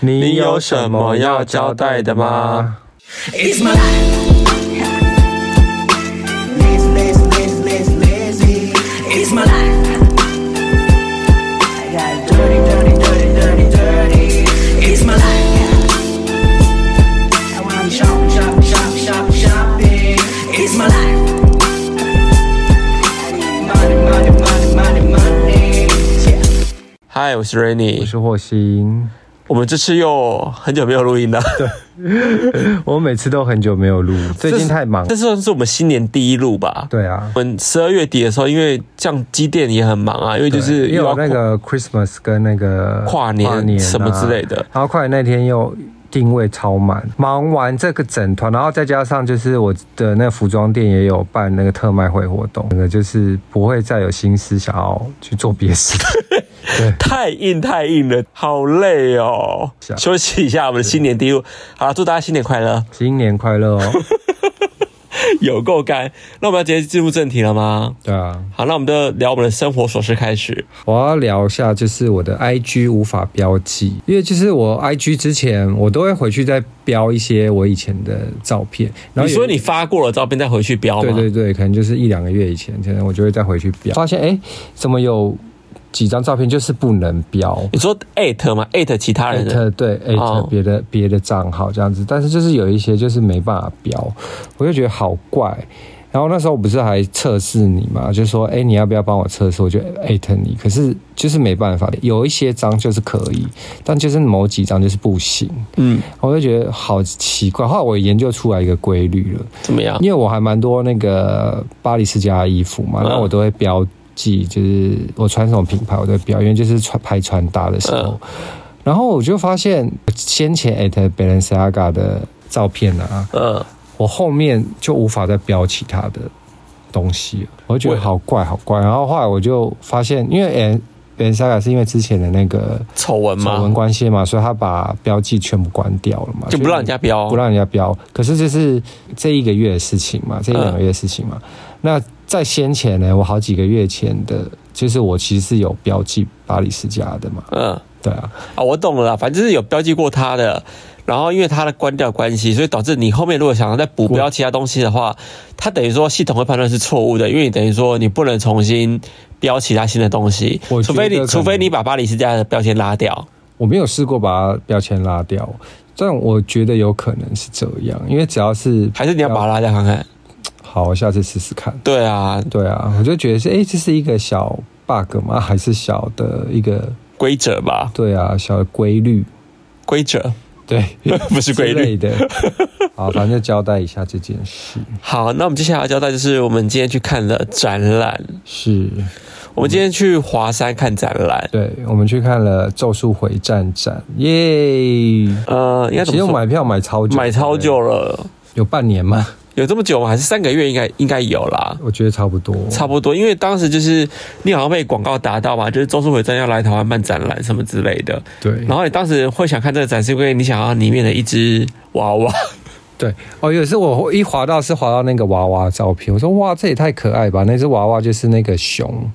你有什么要交代的吗？嗨，我是 Rainy，我是霍星。我们这次又很久没有录音了。对，我们每次都很久没有录，最近太忙。这算是我们新年第一录吧？对啊，我们十二月底的时候，因为像机电也很忙啊，因为就是又有那个 Christmas 跟那个跨年、跨年什么之类的，然后跨年那天又。定位超满，忙完这个整团，然后再加上就是我的那个服装店也有办那个特卖会活动，那个就是不会再有心思想要去做别的事。对，太硬太硬了，好累哦。休息一下，我们的新年第一路，好了，祝大家新年快乐，新年快乐哦。有够干，那我们要直接进入正题了吗？对啊，好，那我们就聊我们的生活琐事开始。我要聊一下，就是我的 IG 无法标记，因为就是我 IG 之前我都会回去再标一些我以前的照片。然后你说你发过了照片再回去标吗？对对对，可能就是一两个月以前，可能我就会再回去标，发现哎，怎么有？几张照片就是不能标，你说艾特吗？艾特其他人的，对，艾特别的别的账号这样子，但是就是有一些就是没办法标，我就觉得好怪。然后那时候我不是还测试你嘛，就说哎，你要不要帮我测试？我就艾特你，可是就是没办法，有一些章就是可以，但就是某几张就是不行。嗯，我就觉得好奇怪。后来我研究出来一个规律了，怎么样？因为我还蛮多那个巴黎世家的衣服嘛，然后我都会标。就是我穿什么品牌，我的表，因为就是穿拍穿搭的时候，嗯、然后我就发现先前 at Balenciaga 的照片啊，嗯，我后面就无法再标其他的东西了，我就觉得好怪好怪。然后后来我就发现，因为 Balenciaga 是因为之前的那个丑闻嘛，丑闻关系嘛，所以他把标记全部关掉了嘛，就不让人家标，不让人家标。可是这是这一个月的事情嘛，这一两个月的事情嘛，嗯、那。在先前呢，我好几个月前的，就是我其实是有标记巴黎世家的嘛。嗯，对啊，啊，我懂了啦，反正就是有标记过他的，然后因为它的关掉关系，所以导致你后面如果想要再补标其他东西的话，它等于说系统会判断是错误的，因为你等于说你不能重新标其他新的东西，除非你除非你把巴黎世家的标签拉掉。我没有试过把标签拉掉，但我觉得有可能是这样，因为只要是还是你要把它拉掉看看。好，我下次试试看。对啊，对啊，我就觉得是，哎，这是一个小 bug 吗？还是小的一个规则吧？对啊，小的规律，规则，对，不是规律的。好，反正就交代一下这件事。好，那我们接下来要交代就是，我们今天去看了展览。是，我们今天去华山看展览。对，我们去看了《咒术回战》展，耶！呃，应该其实我买票买超久，买超久了，有半年吗？有这么久吗？还是三个月应？应该应该有啦。我觉得差不多，差不多。因为当时就是你好像被广告打到嘛，就是周淑伟真要来台湾办展览什么之类的。对。然后你当时会想看这个展，是因为你想要里面的一只娃娃。对。哦，有时我一滑到是滑到那个娃娃照片，我说哇，这也太可爱吧！那只娃娃就是那个熊。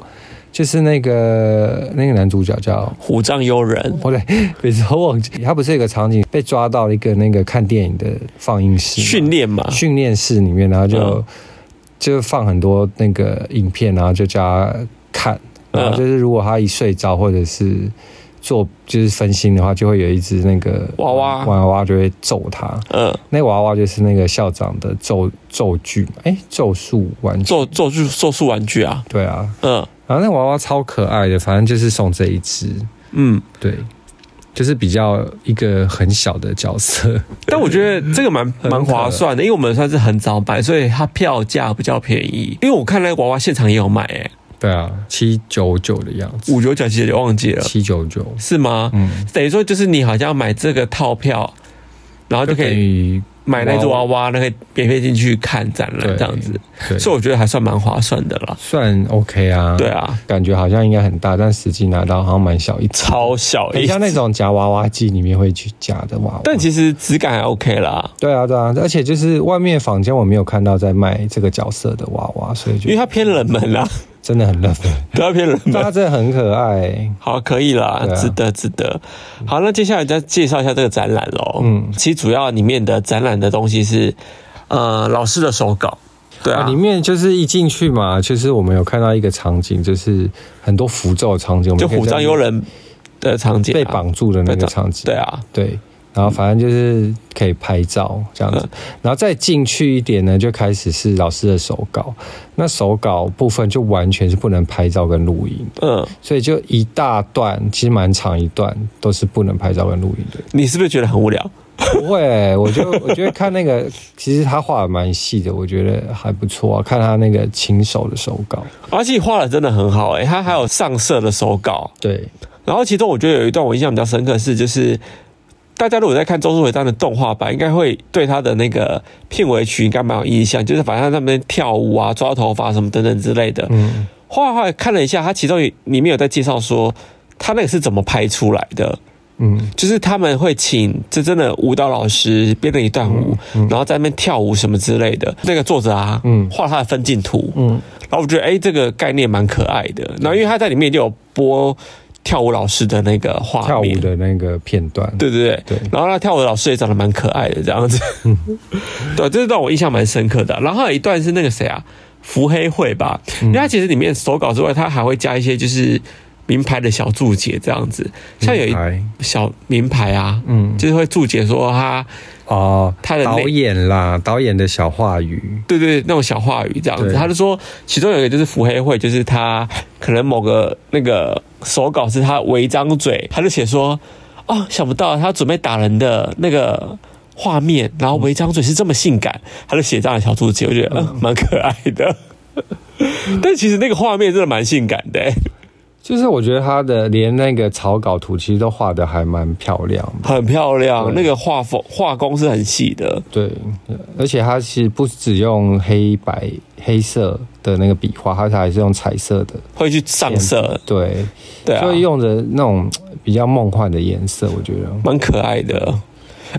就是那个那个男主角叫虎杖悠仁，不 对，每次我忘记。他不是有个场景被抓到一个那个看电影的放映室训练嘛，训练室里面，然后就、嗯、就放很多那个影片，然后就叫他看，然后就是如果他一睡着或者是做就是分心的话，就会有一只那个娃娃。娃娃就会揍他，嗯，那娃娃就是那个校长的咒咒具，哎，咒术玩具，咒咒具咒术玩具啊，对啊，嗯。然后那娃娃超可爱的，反正就是送这一只，嗯，对，就是比较一个很小的角色，但我觉得这个蛮蛮划算的，因为我们算是很早买，所以它票价比较便宜。因为我看那个娃娃现场也有卖，哎，对啊，七九九的样子，五九九其实忘记了，七九九。是吗？嗯，等于说就是你好像买这个套票，然后就可以。买那只娃娃，那个免费进去看展览这样子，所以我觉得还算蛮划算的啦。算 OK 啊，对啊，感觉好像应该很大，但实际拿到好像蛮小一只，超小一只，像那种夹娃娃机里面会去夹的娃娃。但其实质感还 OK 啦。对啊，对啊，而且就是外面坊间我没有看到在卖这个角色的娃娃，所以就因为它偏冷门啦。真的很热门，比较偏热门，他真的很可爱。好，可以啦，啊、值得，值得。好，那接下来再介绍一下这个展览喽。嗯，其实主要里面的展览的东西是，呃，老师的手稿。对啊，里面就是一进去嘛，就是我们有看到一个场景，就是很多符咒的场景，就虎杖悠人的场景，被绑住的那个场景。对啊，对。然后反正就是可以拍照这样子，然后再进去一点呢，就开始是老师的手稿。那手稿部分就完全是不能拍照跟录音，嗯，所以就一大段，其实蛮长一段，都是不能拍照跟录音的。你是不是觉得很无聊？不会，我就我觉得看那个，其实他画的蛮细的，我觉得还不错啊。看他那个亲手的手稿，而且画的真的很好哎，他还有上色的手稿。对，然后其中我觉得有一段我印象比较深刻是就是。大家如果在看《咒术回战》的动画版，应该会对他的那个片尾曲应该蛮有印象，就是反正他们跳舞啊、抓头发什么等等之类的。嗯，后来后来看了一下，他其中里面有在介绍说，他那个是怎么拍出来的。嗯，就是他们会请这真的舞蹈老师编了一段舞，然后在那边跳舞什么之类的。那个作者啊，嗯，画他的分镜图，嗯，然后我觉得哎，这个概念蛮可爱的。然后因为他在里面就有播。跳舞老师的那个画面，跳舞的那个片段，对对对，对，然后那跳舞的老师也长得蛮可爱的，这样子，嗯、对，这段我印象蛮深刻的。然后还有一段是那个谁啊，伏黑惠吧，因为他其实里面手稿之外，他还会加一些就是名牌的小注解，这样子，像有一小名牌啊，嗯，就是会注解说他。哦，他的导演啦，导演的小话语，对对，那种小话语这样子，他就说，其中有一个就是伏黑惠，就是他可能某个那个手稿是他违章嘴，他就写说，哦，想不到他准备打人的那个画面，然后违章嘴是这么性感，他就写这样的小注解，我觉得嗯蛮可爱的，但其实那个画面真的蛮性感的。就是我觉得他的连那个草稿图其实都画的还蛮漂亮的，很漂亮。那个画风画工是很细的，对，而且他其实不只用黑白黑色的那个笔画，他还是用彩色的，会去上色，对，对啊，所以用的那种比较梦幻的颜色，我觉得。蛮可爱的。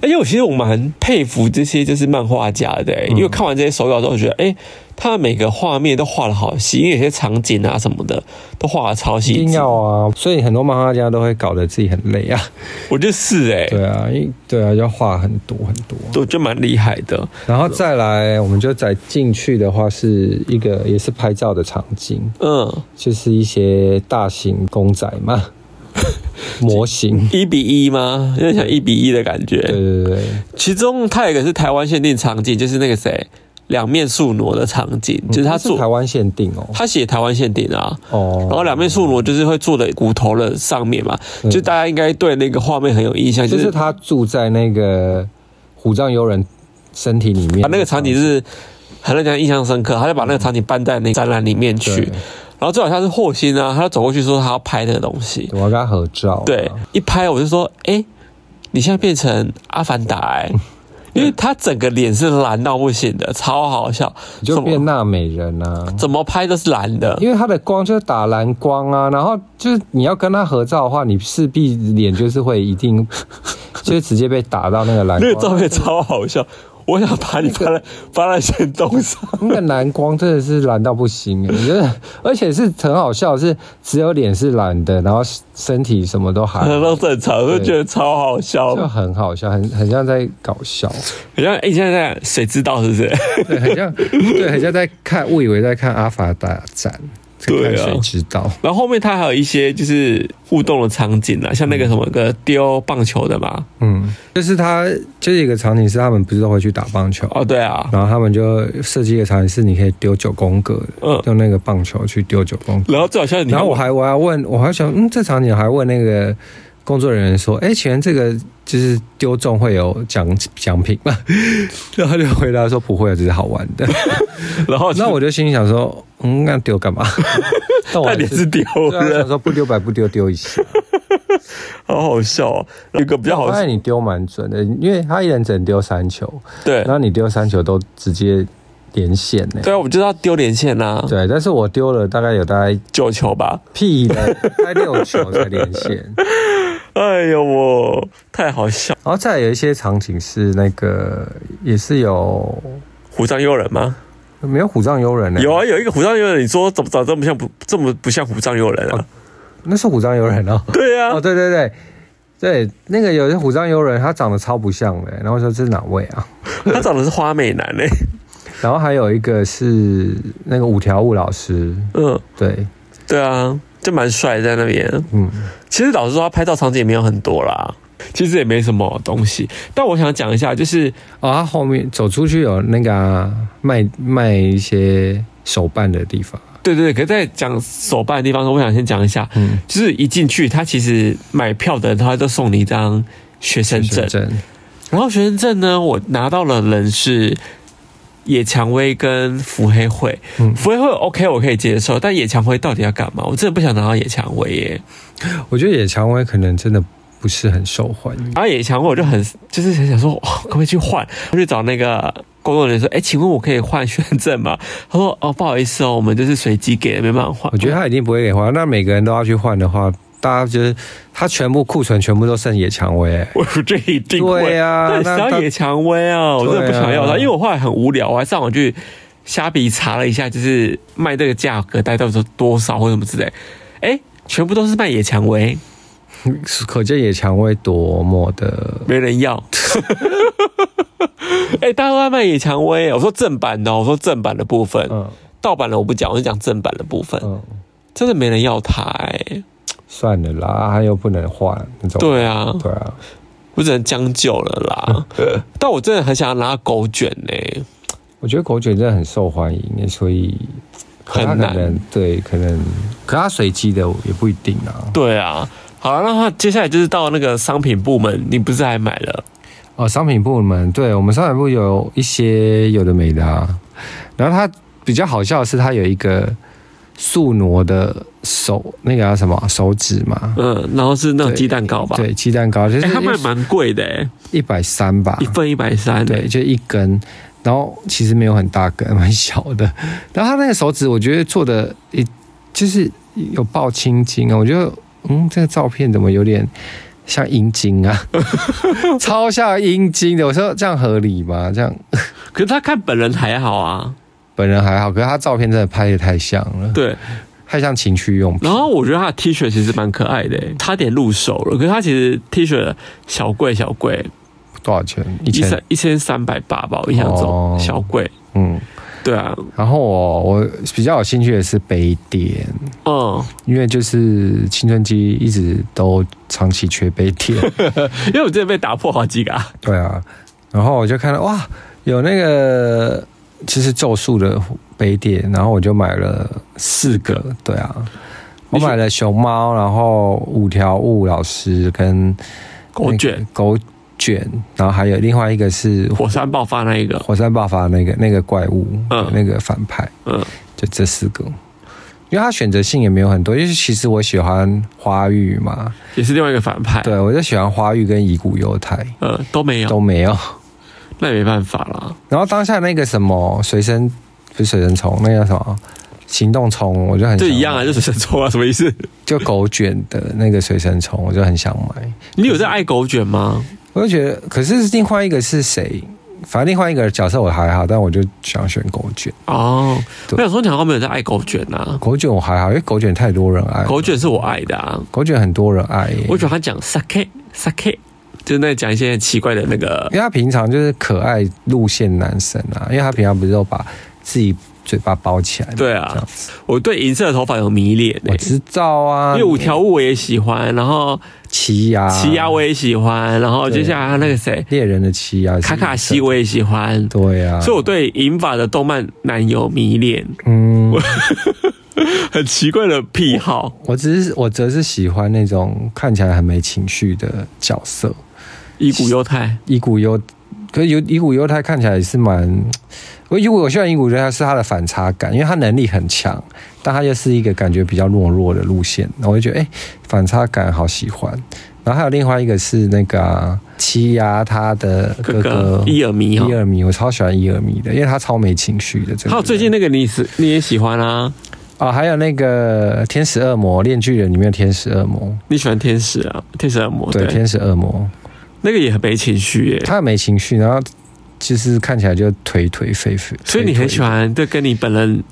而且我其实我蛮佩服这些就是漫画家的，欸，因为看完这些手稿之后，觉得哎。欸他每个画面都画的好细，因为有些场景啊什么的都画的超细。一定要啊，所以很多漫画家都会搞得自己很累啊。我觉得是哎、欸，对啊，因对啊，要画很多很多，都就蛮厉害的。然后再来，我们就再进去的话，是一个也是拍照的场景，嗯，就是一些大型公仔嘛，模型。一比一吗？有点像一比一的感觉。对对对，其中它有一个是台湾限定场景，就是那个谁。两面宿挪的场景，就是他做台湾限定哦，他写台湾限定啊，哦，然后两面宿挪就是会坐在骨头的上面嘛，就大家应该对那个画面很有印象，就是他住在那个虎杖悠人身体里面，那个场景是很让人印象深刻，他就把那个场景搬在那个展览里面去，然后最好像是霍心啊，他就走过去说他要拍那个东西，我要跟他合照，对，一拍我就说，哎，你现在变成阿凡达哎。因为他整个脸是蓝到不行的，超好笑，就变娜美人啊！怎么拍都是蓝的，因为他的光就是打蓝光啊，然后就是你要跟他合照的话，你势必脸就是会一定，就是直接被打到那个蓝光。那个照片超好笑。我想把你发在发在限动上，那个蓝光真的是蓝到不行，我觉得，而且是很好笑，是只有脸是蓝的，然后身体什么都还都正常，就觉得超好笑，就很好笑，很很像在搞笑，很像哎，现在在谁知道是不是？对，很像，对，很像在看，误以为在看《阿凡达》展。对啊，谁知道？然后后面他还有一些就是互动的场景啊，像那个什么个丢棒球的嘛，嗯，就是他就是一个场景是他们不是都会去打棒球哦，对啊，然后他们就设计一个场景是你可以丢九宫格，嗯，用那个棒球去丢九宫格，然后最好像，然后我还我还问我还想嗯，这场景我还问那个。工作人员说：“哎，请问这个就是丢中会有奖奖品吗？” 然后他就回答说：“不会，只是好玩的。”然后 那我就心里想说：“嗯，那丢干嘛？”但我也是丢，想说不丢白不丢，丢一下，好好笑哦。有一个比较好，发现你丢蛮准的，因为他一人只能丢三球，对，然后你丢三球都直接连线呢。对啊，我就知道丢连线呐。对，但是我丢了大概有大概九球吧，屁的，才六球才连线。哎呦，我太好笑！然后再有一些场景是那个，也是有虎杖悠人吗？没有虎杖悠人呢？有啊，有一个虎杖悠人，你说怎么长这么像不这么不像虎杖悠人啊？哦、那是虎杖悠人哦。对啊，哦，对对对对，那个有些虎杖悠人，他长得超不像的。然后说这是哪位啊？他长得是花美男嘞。然后还有一个是那个五条悟老师。嗯，对对啊，就蛮帅在那边。嗯，其实老实说，他拍照场景也没有很多啦。其实也没什么东西，但我想讲一下，就是哦，他后面走出去有那个、啊、卖卖一些手办的地方。对对对，可是在讲手办的地方，我想先讲一下，嗯，就是一进去，他其实买票的人他都送你一张学生证，证然后学生证呢，我拿到了人是野蔷薇跟伏黑会，嗯，伏黑会 OK，我可以接受，但野蔷薇到底要干嘛？我真的不想拿到野蔷薇耶。我觉得野蔷薇可能真的。不是很受欢迎，然后野蔷薇我就很就是想想说，哦，可不可以去换？我去找那个工作人员说，哎，请问我可以换学生证吗？他说，哦，不好意思哦，我们就是随机给的，没办法换。我觉得他一定不会给换。那每个人都要去换的话，大家觉得他全部库存全部都剩野蔷薇，我这一定会对啊，那想要野蔷薇啊，我真的不想要它，因为我后来很无聊，我还上网去虾皮查了一下，就是卖这个价格大概到多少或什么之类，哎，全部都是卖野蔷薇。可见野蔷薇多么的没人要。哎、欸，大家都在卖野蔷薇。我说正版的，我说正版的部分，嗯，盗版的我不讲，我就讲正版的部分。嗯，真的没人要它。哎，算了啦，他又不能换，对啊，对啊，我只能将就了啦。但我真的很想要拿狗卷呢。我觉得狗卷真的很受欢迎，所以可能很难。对，可能，可他随机的也不一定啊。对啊。好，那他接下来就是到那个商品部门，你不是还买了？哦，商品部门，对，我们商品部有一些有的没的啊。然后他比较好笑的是，他有一个素挪的手，那个叫什么手指嘛？嗯，然后是那种鸡蛋糕吧？对，鸡蛋糕，就是、欸、他卖蛮贵的，一百三吧，一份一百三，对，就一根。然后其实没有很大根，蛮小的。然后他那个手指，我觉得做的，就是有爆青筋啊，我觉得。嗯，这个照片怎么有点像阴茎啊？超像阴茎的。我说这样合理吗？这样，可是他看本人还好啊，本人还好，可是他照片真的拍的太像了，对，太像情趣用品。然后我觉得他的 T 恤其实蛮可爱的，差点入手了。可是他其实 T 恤小贵小贵，多少钱？一千一千三百八吧，我印象中、哦、小贵，嗯。对啊，然后我我比较有兴趣的是杯垫，嗯，因为就是青春期一直都长期缺杯垫，因为我真的被打破好几个。对啊，然后我就看到哇，有那个其实咒术的杯垫，然后我就买了四个。对啊，我买了熊猫，然后五条悟老师跟狗卷。狗。卷，然后还有另外一个是火山爆发那一个，火山爆发那个那个怪物，嗯，那个反派，嗯，就这四个，因为他选择性也没有很多，因为其实我喜欢花玉嘛，也是另外一个反派，对，我就喜欢花玉跟乙骨犹太，呃，都没有，都没有，那也没办法啦。然后当下那个什么随身不是随身虫，那个叫什么行动虫，我就很就一样啊，就随身虫啊，什么意思？就狗卷的那个随身虫，我就很想买。你有在爱狗卷吗？我就觉得，可是另外一个是谁？反正另外一个角色我还好，但我就想选狗卷哦。我想说，你好像没有在爱狗卷啊？狗卷我还好，因为狗卷太多人爱。狗卷是我爱的啊，狗卷很多人爱。我觉得他讲 sake sake，就是那讲一些奇怪的那个，因为他平常就是可爱路线男生啊，因为他平常不是都把自己。嘴巴包起来，对啊，我对银色的头发有迷恋，我知道啊，因为五条悟我也喜欢，然后奇犽，奇犽我也喜欢，然后接下来他那个谁，猎人的奇犽，卡卡西我也喜欢，对啊，所以我对银发的动漫男友迷恋，嗯，很奇怪的癖好，我只是我则是喜欢那种看起来很没情绪的角色，乙骨忧太，乙骨忧，可是有乙骨忧太看起来也是蛮。我因为我希望乙骨犹太是他的反差感，因为他能力很强，但他又是一个感觉比较懦弱的路线，然后我就觉得哎、欸，反差感好喜欢。然后还有另外一个是那个奇犽他的哥哥伊尔迷，伊尔米，我超喜欢伊尔米的，因为他超没情绪的。还有最近那个你是你也喜欢啊？啊、哦，还有那个天使恶魔链锯人里面的天使恶魔，你喜欢天使啊？天使恶魔对，对天使恶魔那个也很没情绪耶，他很没情绪，然后。就是看起来就颓颓废废。所以你很喜欢对跟你本人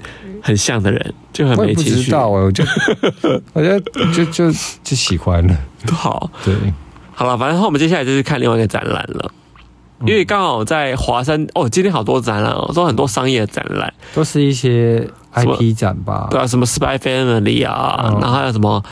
很像的人，就很没情绪。我不知道哎，我就 我觉得就就就喜欢了。好，对，好了，反正我们接下来就是看另外一个展览了。因为刚好在华山哦，今天好多展览哦，都很多商业展览，都是一些 IP 展吧？对啊，什么 Spy Family 啊，嗯、然后还有什么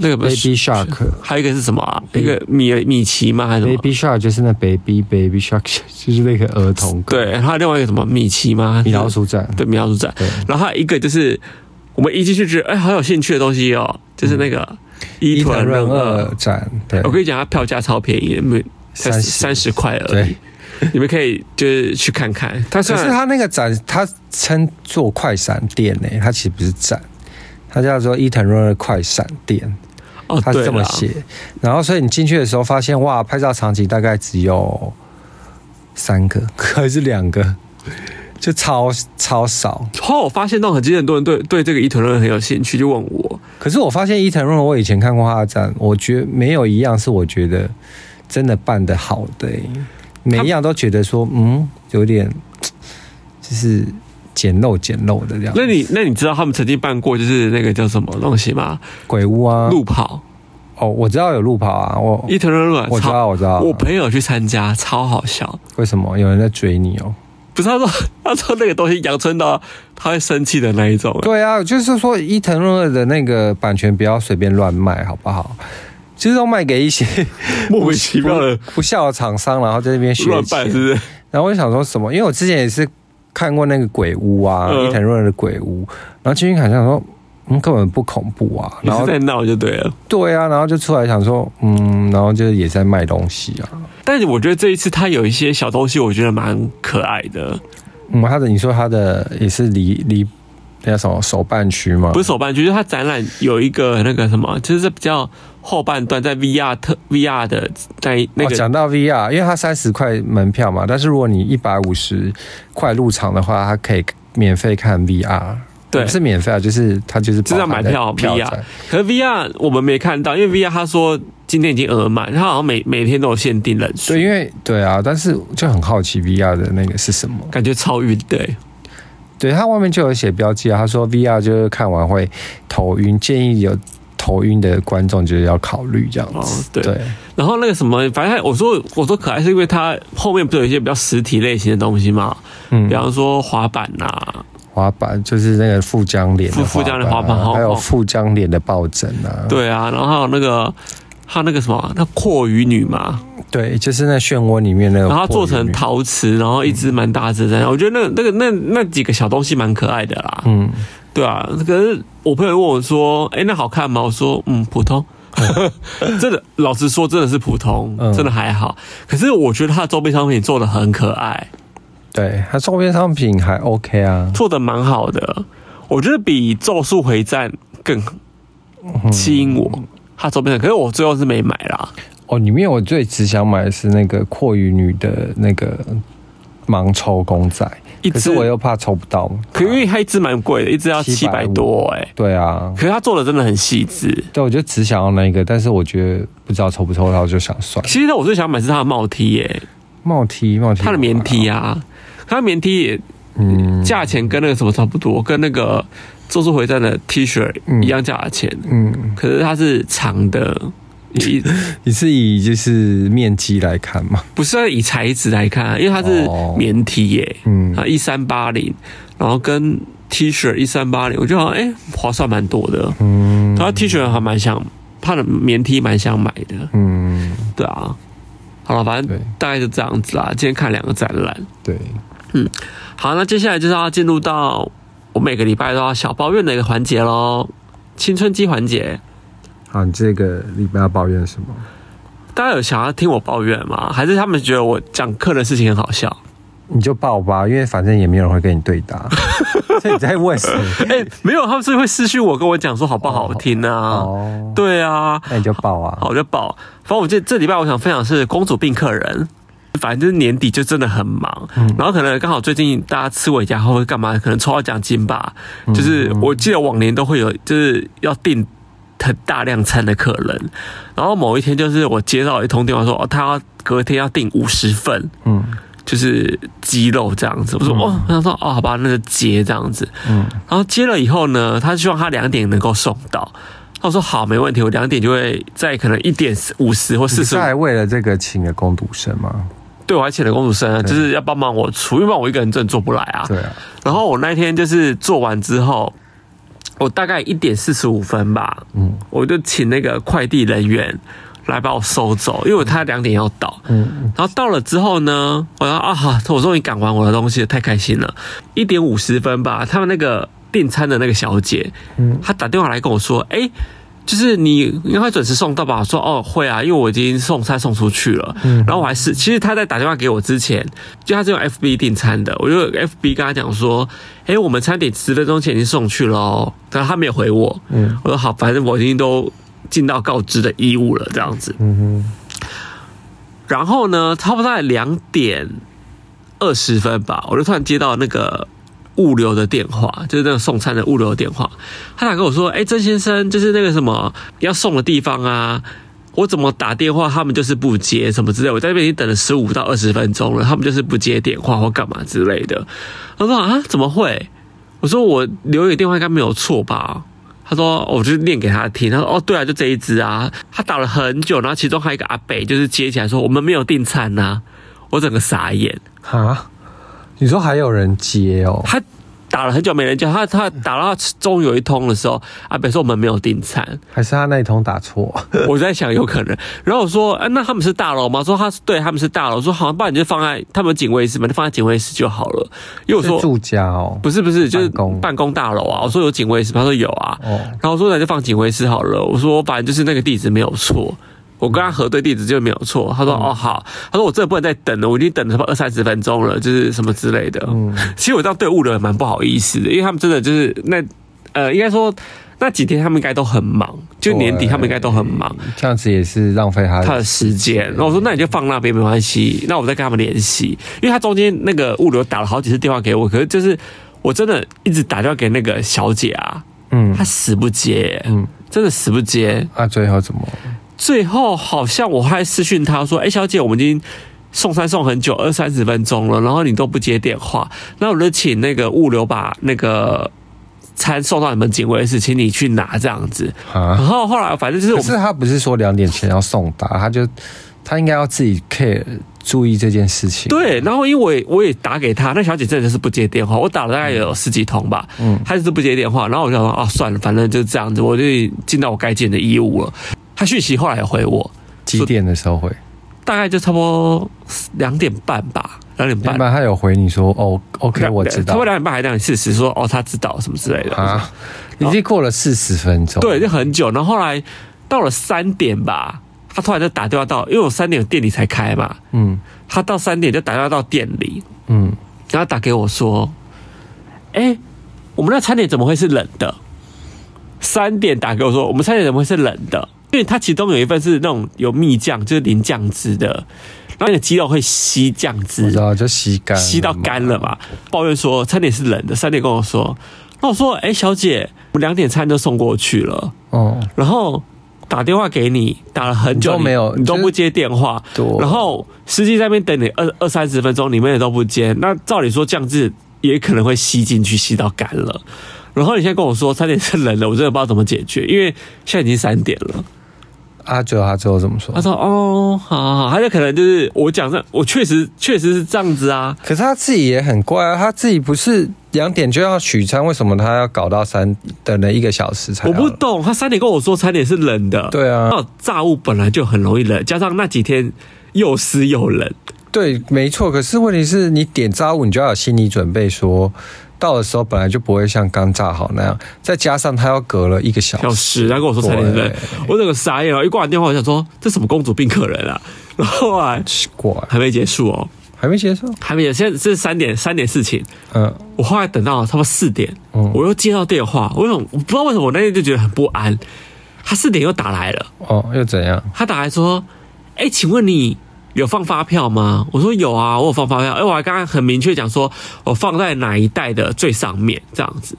那个 Baby Shark，还有一个是什么啊？一个米米奇吗？还是什么 Baby Shark 就是那 Baby Baby Shark，就是那个儿童。对，还有另外一个什么米奇吗？米老鼠展，对，米老鼠展。然后还有一个就是我们一进去觉得哎，好有兴趣的东西哦，就是那个伊藤润二展。对，我跟你讲，它票价超便宜，没。三三十块而已，你们可以就是去看看。可是它那个展，它称作快闪店呢，它其实不是展，它叫做伊藤润二快闪店。哦，他是这么写。然后，所以你进去的时候发现，哇，拍照场景大概只有三个，还是两个，就超超少。后来我发现到很，其实很多人对对这个伊藤润很有兴趣，就问我。可是我发现伊藤润二，我以前看过他的展，我觉得没有一样是我觉得。真的办得好的，每一样都觉得说，嗯，有点就是简陋简陋的这样。那你那你知道他们曾经办过就是那个叫什么东西吗？鬼屋啊，路跑。哦，我知道有路跑啊，我伊藤润二，我知道我知道，我朋友去参加，超好笑。为什么有人在追你哦？不是，他说 他说那个东西阳春到他会生气的那一种。对啊，就是说伊藤润二的那个版权不要随便乱卖，好不好？就是都卖给一些 莫名其妙的不孝的厂商，然后在那边学乱办，是不是？然后我就想说什么？因为我之前也是看过那个鬼屋啊，伊、嗯、藤润二的鬼屋，然后进去看，想说嗯，根本不恐怖啊，然后在闹就对了，对啊，然后就出来想说嗯，然后就也在卖东西啊。但是我觉得这一次他有一些小东西，我觉得蛮可爱的。嗯，他的你说他的也是离离。那叫什么手办区吗？不是手办区，就是它展览有一个那个什么，就是比较后半段在 VR 特 VR 的在那个。讲、哦、到 VR，因为它三十块门票嘛，但是如果你一百五十块入场的话，它可以免费看 VR。对，不是免费啊，就是它就是是要买票 VR。可是 VR 我们没看到，因为 VR 他说今天已经额满，他好像每每天都有限定人数。对，因为对啊，但是就很好奇 VR 的那个是什么，感觉超晕对。对，他外面就有写标记啊，他说 VR 就是看完会头晕，建议有头晕的观众就是要考虑这样子。哦、对，对。然后那个什么，反正我说我说可爱是因为它后面不是有一些比较实体类型的东西嘛，嗯，比方说滑板呐、啊，滑板就是那个富江连的富江的滑板，还有富江脸的抱枕啊，对啊，然后还有那个还有那个什么，那阔鱼女嘛。对，就是那漩涡里面那个，然后做成陶瓷，然后一只蛮大只的，嗯、我觉得那那个那那几个小东西蛮可爱的啦。嗯，对啊。可是我朋友问我说：“哎，那好看吗？”我说：“嗯，普通。嗯” 真的，老实说，真的是普通，真的还好。可是我觉得他的周边商品做的很可爱。对，他周边商品还 OK 啊，做的蛮好的。我觉得比《咒术回战》更吸引我。他周边的，可是我最后是没买啦。哦，里面我最只想买的是那个阔鱼女的那个盲抽公仔，一只可是我又怕抽不到。可因为它一只蛮贵的，一只要七百多哎。对啊，可是它做的真的很细致。对，我就只想要那个，但是我觉得不知道抽不抽到，就想算。其实，我最想买是它的帽 T 耶，帽 T 帽 T，它的棉 T 啊，它的棉 T 也嗯，价钱跟那个什么差不多，跟那个咒术回战的 T 恤一样价钱。嗯，可是它是长的。你你是以就是面积来看吗？不是以材质来看，因为它是棉 T 耶，嗯，啊一三八零，然后跟 T 恤一三八零，我觉得好像哎划算蛮多的，嗯，它 T 恤还蛮想，它的棉 T 蛮想买的，嗯，对啊，好了，反正大概就这样子啦。今天看两个展览，对，嗯，好，那接下来就是要进入到我每个礼拜都要小抱怨的一个环节喽，青春期环节。好，你这个礼拜要抱怨什么？大家有想要听我抱怨吗？还是他们觉得我讲课的事情很好笑？你就报吧，因为反正也没有人会跟你对答。所以你在问谁？哎、欸，没有，他们是会私讯我，跟我讲说好不好听啊？哦，对啊，那你就报啊，好，我就报。反正我这这礼拜我想分享是公主病客人，反正就是年底就真的很忙，嗯、然后可能刚好最近大家吃尾牙或者干嘛，可能抽到奖金吧。就是我记得往年都会有，就是要订。很大量餐的客人，然后某一天就是我接到一通电话说，哦，他要隔天要订五十份，嗯，就是鸡肉这样子。我说哦，他说哦，好吧，那就接这样子。嗯，然后接了以后呢，他希望他两点能够送到。他说好，没问题，我两点就会在可能一点五十或四十。你是还为了这个请了工读生吗？对，我还请了工读生，就是要帮忙我出，因为我一个人真的做不来啊。对啊。然后我那天就是做完之后，我大概一点四十五分吧，嗯，我就请那个快递人员来把我收走，因为他两点要到，嗯，然后到了之后呢，我说啊，我终于赶完我的东西了，太开心了。一点五十分吧，他们那个订餐的那个小姐，嗯，她打电话来跟我说，哎。就是你应该准时送到吧？说哦会啊，因为我已经送菜送出去了。嗯，然后我还是，其实他在打电话给我之前，就他是用 FB 订餐的，我就 FB 跟他讲说，哎，我们餐点十分钟前已经送去了哦，但他没有回我。嗯，我说好，反正我已经都尽到告知的义务了，这样子。嗯哼。然后呢，差不多在两点二十分吧，我就突然接到那个。物流的电话，就是那个送餐的物流的电话，他打跟我说：“哎，曾先生，就是那个什么要送的地方啊，我怎么打电话，他们就是不接，什么之类。我在那边已经等了十五到二十分钟了，他们就是不接电话或干嘛之类的。”他说：“啊，怎么会？”我说：“我留一个电话应该没有错吧？”他说：“我就念给他听。”他说：“哦，对啊，就这一支啊。”他打了很久，然后其中还有一个阿北就是接起来说：“我们没有订餐呐。”我整个傻眼啊！你说还有人接哦？他打了很久没人接，他他打到终于有一通的时候，阿北说我们没有订餐，还是他那一通打错？我在想有可能。然后我说，啊，那他们是大楼吗？说他是对，他们是大楼。我说好，不然你就放在他们警卫室嘛，就放在警卫室就好了。因为我说住家哦，不是不是，就是办公大楼啊。我说有警卫室，他说有啊。然后我说那就放警卫室好了。我说反正就是那个地址没有错。我跟他核对地址就没有错，他说哦好，他说我真的不能再等了，我已经等了二三十分钟了，就是什么之类的。嗯，其实我这样对物流也蛮不好意思的，因为他们真的就是那呃，应该说那几天他们应该都很忙，就年底他们应该都很忙，这样子也是浪费他他的时间。然后我说那你就放那边没关系，那我再跟他们联系，因为他中间那个物流打了好几次电话给我，可是就是我真的一直打电话给那个小姐啊，嗯，她死不接，嗯，真的死不接，那最后怎么？最后好像我还私讯他说：“哎，小姐，我们已经送餐送很久，二三十分钟了，然后你都不接电话，那我就请那个物流把那个餐送到你们警卫室，请你去拿这样子。然后后来反正就是，可是他不是说两点前要送达，他就他应该要自己 care 注意这件事情。对，然后因为我也我也打给他，那小姐真的是不接电话，我打了大概有十几通吧，嗯，他就是不接电话，然后我就说啊，算了，反正就这样子，我就尽到我该尽的义务了。”他讯息后来有回我，几点的时候回？大概就差不多两点半吧，两点半。他有回你说哦，OK，我知道。他两点半还两点四十说哦，他知道什么之类的啊？已经过了四十分钟，对，就很久。然后后来到了三点吧，他突然就打电话到，因为我三点店里才开嘛，嗯，他到三点就打电话到店里，嗯，然后打给我说，哎，我们那餐点怎么会是冷的？三点打给我说，我们餐点怎么会是冷的？因为它其中有一份是那种有蜜酱，就是淋酱汁的，然后你的鸡肉会吸酱汁，我知道就吸干，吸到干了嘛。抱怨说餐点是冷的，三点跟我说，那我说，哎，小姐，我们两点餐都送过去了，哦，然后打电话给你，打了很久都没有，你都不接电话，然后司机在那边等你二二三十分钟，你们也都不接，那照理说酱汁也可能会吸进去，吸到干了。然后你现在跟我说餐点是冷的，我真的不知道怎么解决，因为现在已经三点了。阿九他最后怎么说？他说：“哦，好好好，他就可能就是我讲的，我确实确实是这样子啊。可是他自己也很怪啊，他自己不是两点就要取餐，为什么他要搞到三等了一个小时才？我不懂，他三点跟我说餐点是冷的。对啊，炸物本来就很容易冷，加上那几天又湿又冷。对，没错。可是问题是你点炸物，你就要有心理准备说。”到的时候本来就不会像刚炸好那样，再加上他要隔了一个小时，小时他跟我说才点冷，我整个傻眼了。一挂完电话，我想说这什么公主病客人啊？然后啊，奇怪，还没结束哦，还没结束，还没结束。现在是三点三点事情，嗯，我后来等到差不多四点，嗯，我又接到电话，我想我不知道为什么我那天就觉得很不安。他四点又打来了，哦，又怎样？他打来说，哎，请问你？有放发票吗？我说有啊，我有放发票。哎，我还刚刚很明确讲说，我放在哪一袋的最上面这样子。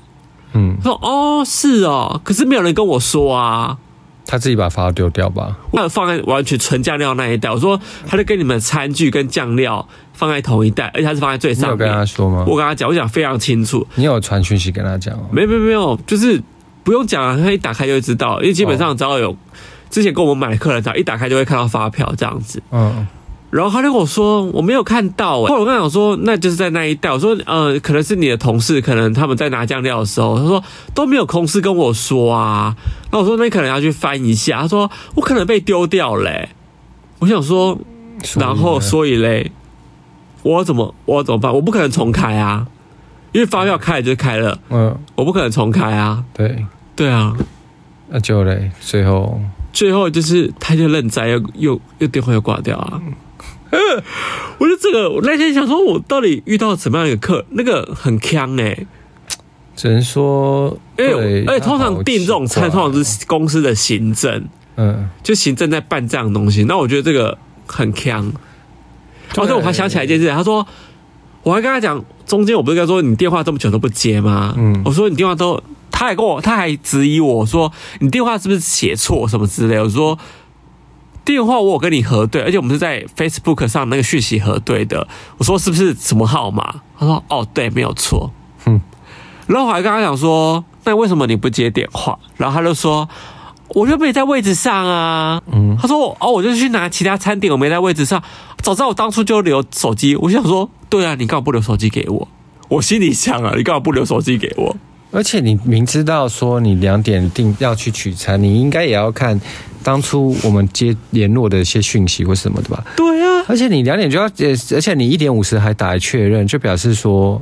嗯，他说哦是哦，可是没有人跟我说啊。他自己把发票丢掉吧。我放在完全纯酱料那一袋，我说他就跟你们餐具跟酱料放在同一袋，而且他是放在最上面。你有跟他说吗？我跟他讲，我讲非常清楚。你有传讯息跟他讲吗？没有没有没有，就是不用讲，他一打开就会知道，因为基本上只要有之前跟我们买的客人，只要一打开就会看到发票这样子。嗯。然后他就跟我说我没有看到，欸，后来我跟他讲说那就是在那一带。我说呃，可能是你的同事，可能他们在拿酱料的时候，他说都没有空事跟我说啊。那我说那你可能要去翻一下。他说我可能被丢掉嘞，欸。我想说，然后所以嘞，我怎么我怎么办？我不可能重开啊，因为发票开了就开了，嗯，我不可能重开啊。对对啊，那就嘞，最后最后就是他就认栽，又又又电话又挂掉啊。我觉得这个，我那天想说，我到底遇到什么样一个客，那个很锵哎、欸，只能说，哎哎，通常订这种餐，通常是公司的行政，嗯，就行政在办这样的东西。那我觉得这个很锵。而且我还想起来一件事，他说，我还跟他讲，中间我不是跟他说你电话这么久都不接吗？嗯，我说你电话都，他还跟我，他还质疑我说你电话是不是写错什么之类。我说。电话我有跟你核对，而且我们是在 Facebook 上那个讯息核对的。我说是不是什么号码？他说哦，对，没有错。嗯，然后我还跟他讲说，那为什么你不接电话？然后他就说，我就没在位置上啊。嗯，他说哦，我就去拿其他餐点，我没在位置上。早知道我当初就留手机。我想说，对啊，你干嘛不留手机给我？我心里想啊，你干嘛不留手机给我？而且你明知道说你两点定要去取餐，你应该也要看当初我们接联络的一些讯息或什么的吧？对啊，而且你两点就要，而且你一点五十还打来确认，就表示说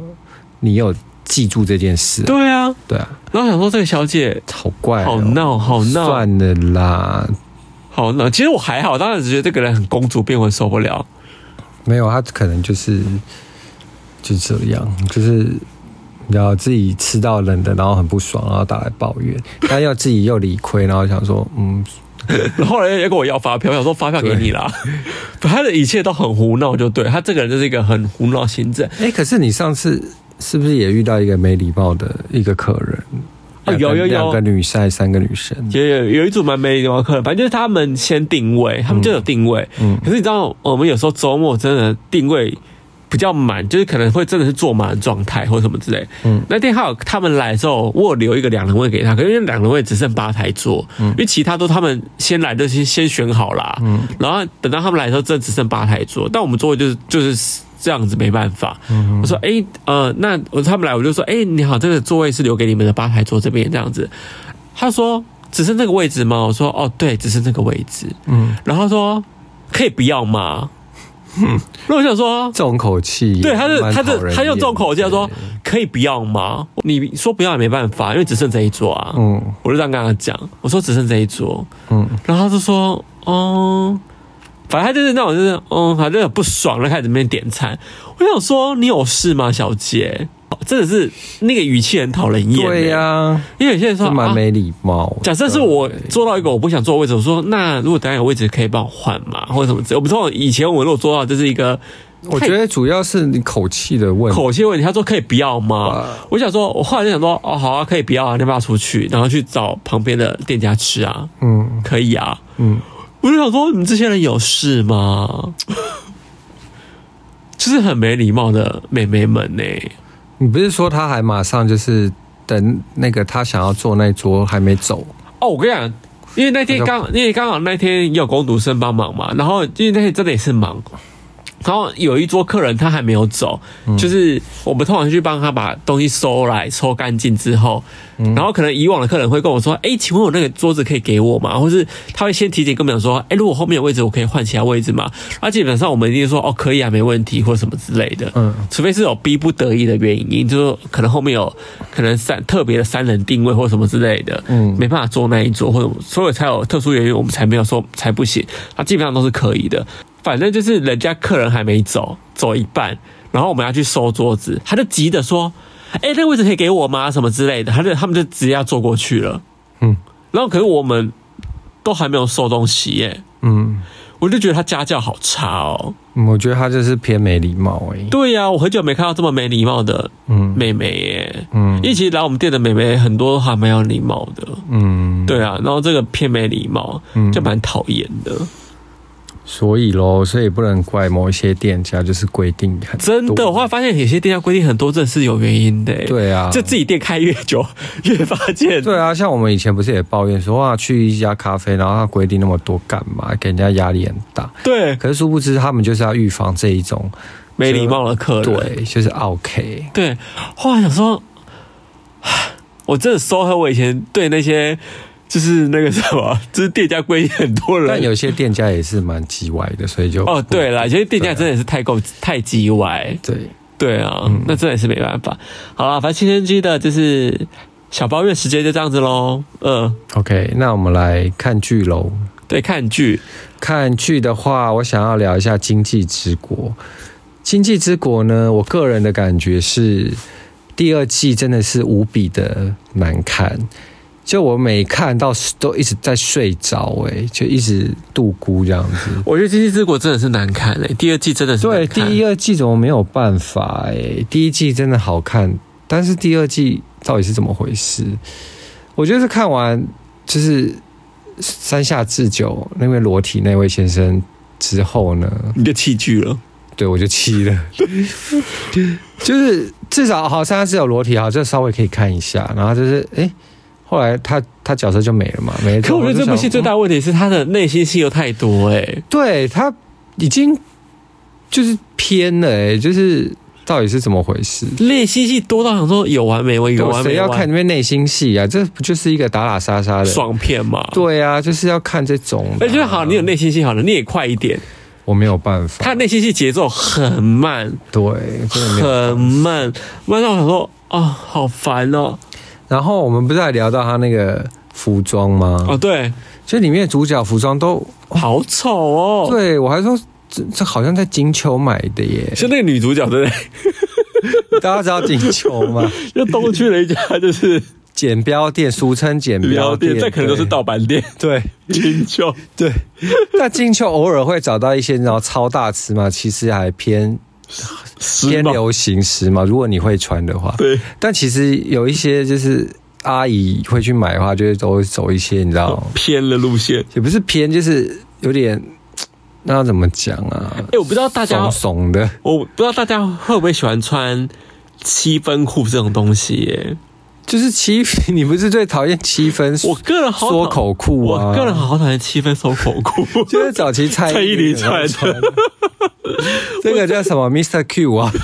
你有记住这件事。对啊，对啊。然后想说这个小姐好怪，好闹，好闹，算了啦，好闹。其实我还好，当然只觉得这个人很公主病，我受不了。没有，他可能就是就这样，就是。然后自己吃到冷的，然后很不爽，然后打来抱怨，他要自己又理亏，然后想说，嗯，后来也跟我要发票，我想说发票给你啦。他的一切都很胡闹，就对，他这个人就是一个很胡闹行政。哎，可是你上次是不是也遇到一个没礼貌的一个客人？啊，有有有，两个女生，三个女生，有有有一组蛮没礼貌客人，反正就是他们先定位，他们就有定位，嗯，可是你知道，我们有时候周末真的定位。比较满，就是可能会真的是坐满的状态或者什么之类。嗯，那天还有他们来的时候，我有留一个两人位给他，可是因为两人位只剩八台桌，嗯，因为其他都他们先来的先先选好啦，嗯，然后等到他们来的时候，真的只剩八台桌，但我们座位就是就是这样子，没办法。嗯，我说，哎、欸，呃，那我他们来，我就说，哎、欸，你好，这个座位是留给你们的八台桌这边这样子。他说，只剩这个位置吗？我说，哦，对，只剩这个位置。嗯，然后他说，可以不要吗？嗯，那我想说，这种口气，对，他是，他是，他用这种口气，他说可以不要吗？你说不要也没办法，因为只剩这一桌啊。嗯，我就这样跟他讲，我说只剩这一桌。嗯，然后他就说，嗯，反正他就是那种，就是，嗯，反正很不爽，然后开始那边点餐。我想说，你有事吗，小姐？真的是那个语气很讨人厌。对呀、啊，因为有些人说蛮没礼貌、啊。假设是我坐到一个我不想坐的位置，我说那如果等下有位置可以帮我换嘛，或者什么之类。我不知道以前我如果坐到这是一个，我觉得主要是你口气的问题。口气问题，他说可以不要吗？我想说，我后来就想说，哦，好啊，可以不要啊，你要不要出去，然后去找旁边的店家吃啊？嗯，可以啊。嗯，我就想说，你们这些人有事吗？就是很没礼貌的妹妹们呢、欸。你不是说他还马上就是等那个他想要坐那桌还没走哦？我跟你讲，因为那天刚因为刚好那天也有工读生帮忙嘛，然后因为那天真的也是忙。然后有一桌客人他还没有走，嗯、就是我们通常去帮他把东西收来收干净之后，嗯、然后可能以往的客人会跟我说：“哎，请问我那个桌子可以给我吗？”或是他会先提前跟我们讲说：“哎，如果后面有位置，我可以换其他位置吗？”那基本上我们一定说：“哦，可以啊，没问题，或什么之类的。”嗯，除非是有逼不得已的原因，就是可能后面有可能三特别的三人定位或什么之类的，嗯，没办法坐那一桌，或者所以才有特殊原因，我们才没有说才不行。他基本上都是可以的。反正就是人家客人还没走，走一半，然后我们要去收桌子，他就急着说：“哎、欸，那位置可以给我吗？什么之类的。”他就他们就直接要坐过去了。嗯，然后可是我们都还没有收东西耶。嗯，我就觉得他家教好差哦。嗯，我觉得他就是偏没礼貌哎。对呀，啊，我很久没看到这么没礼貌的嗯妹妹耶。嗯，因为其实来我们店的妹妹很多还蛮有礼貌的。嗯，对啊，然后这个偏没礼貌，就蛮讨厌的。所以咯，所以不能怪某一些店家，就是规定很多。真的，我后来发现有些店家规定很多，真的是有原因的。对啊，就自己店开越久，越发现。对啊，像我们以前不是也抱怨说，哇，去一家咖啡，然后他规定那么多，干嘛？给人家压力很大。对，可是殊不知，他们就是要预防这一种没礼貌的客人。对，就是 OK。对，后来想说，我真的收回我以前对那些。就是那个什么，就是店家规定很多人，但有些店家也是蛮叽歪的，所以就哦，对了，有些店家真的是太够、啊、太叽歪，对对啊，嗯、那真的是没办法。好了，反正青春期的就是小抱怨时间就这样子喽。嗯，OK，那我们来看剧喽。对，看剧，看剧的话，我想要聊一下《经济之国》。《经济之国》呢，我个人的感觉是第二季真的是无比的难看。就我每看到都一直在睡着，哎，就一直度孤这样子。我觉得《今际之国》真的是难看哎，第二季真的是。对，第二季怎么没有办法哎？第一季真的好看，但是第二季到底是怎么回事？我觉得是看完就是山下智久那位裸体那位先生之后呢，你就弃剧了。对，我就弃了。就是至少好，山下智久裸体好，就稍微可以看一下，然后就是哎。诶后来他他角色就没了嘛，没了。可我觉得这部戏最大问题是他的内心戏又太多哎、欸，对他已经就是偏了哎、欸，就是到底是怎么回事？内心戏多到想说有完没完？有完没完？谁要看那边内心戏啊？这不就是一个打打杀杀的爽片嘛？对啊，就是要看这种、啊。哎，就好，你有内心戏好了，你也快一点。我没有办法，他内心戏节奏很慢，对，真的很慢，慢到我想说啊、哦，好烦哦。然后我们不是还聊到他那个服装吗？哦，对，就里面的主角服装都好丑哦。对，我还说这这好像在金秋买的耶。是那个女主角对不对？大家知道金秋吗？又东去了一家就是剪标店，俗称剪标店，这可能都是盗版店。对，金秋对。那金秋偶尔会找到一些然后超大尺码，其实还偏。偏流行时髦，如果你会穿的话，对。但其实有一些就是阿姨会去买的话，就会走一些你知道偏的路线，也不是偏，就是有点 那要怎么讲啊？哎、欸，我不知道大家怂怂的，我不知道大家会不会喜欢穿七分裤这种东西耶？就是七分，你不是最讨厌七分？我个人好缩口裤啊，我个人好讨厌七分缩口裤，就是早期蔡依林穿的。这个叫什么？Mr. Q 啊！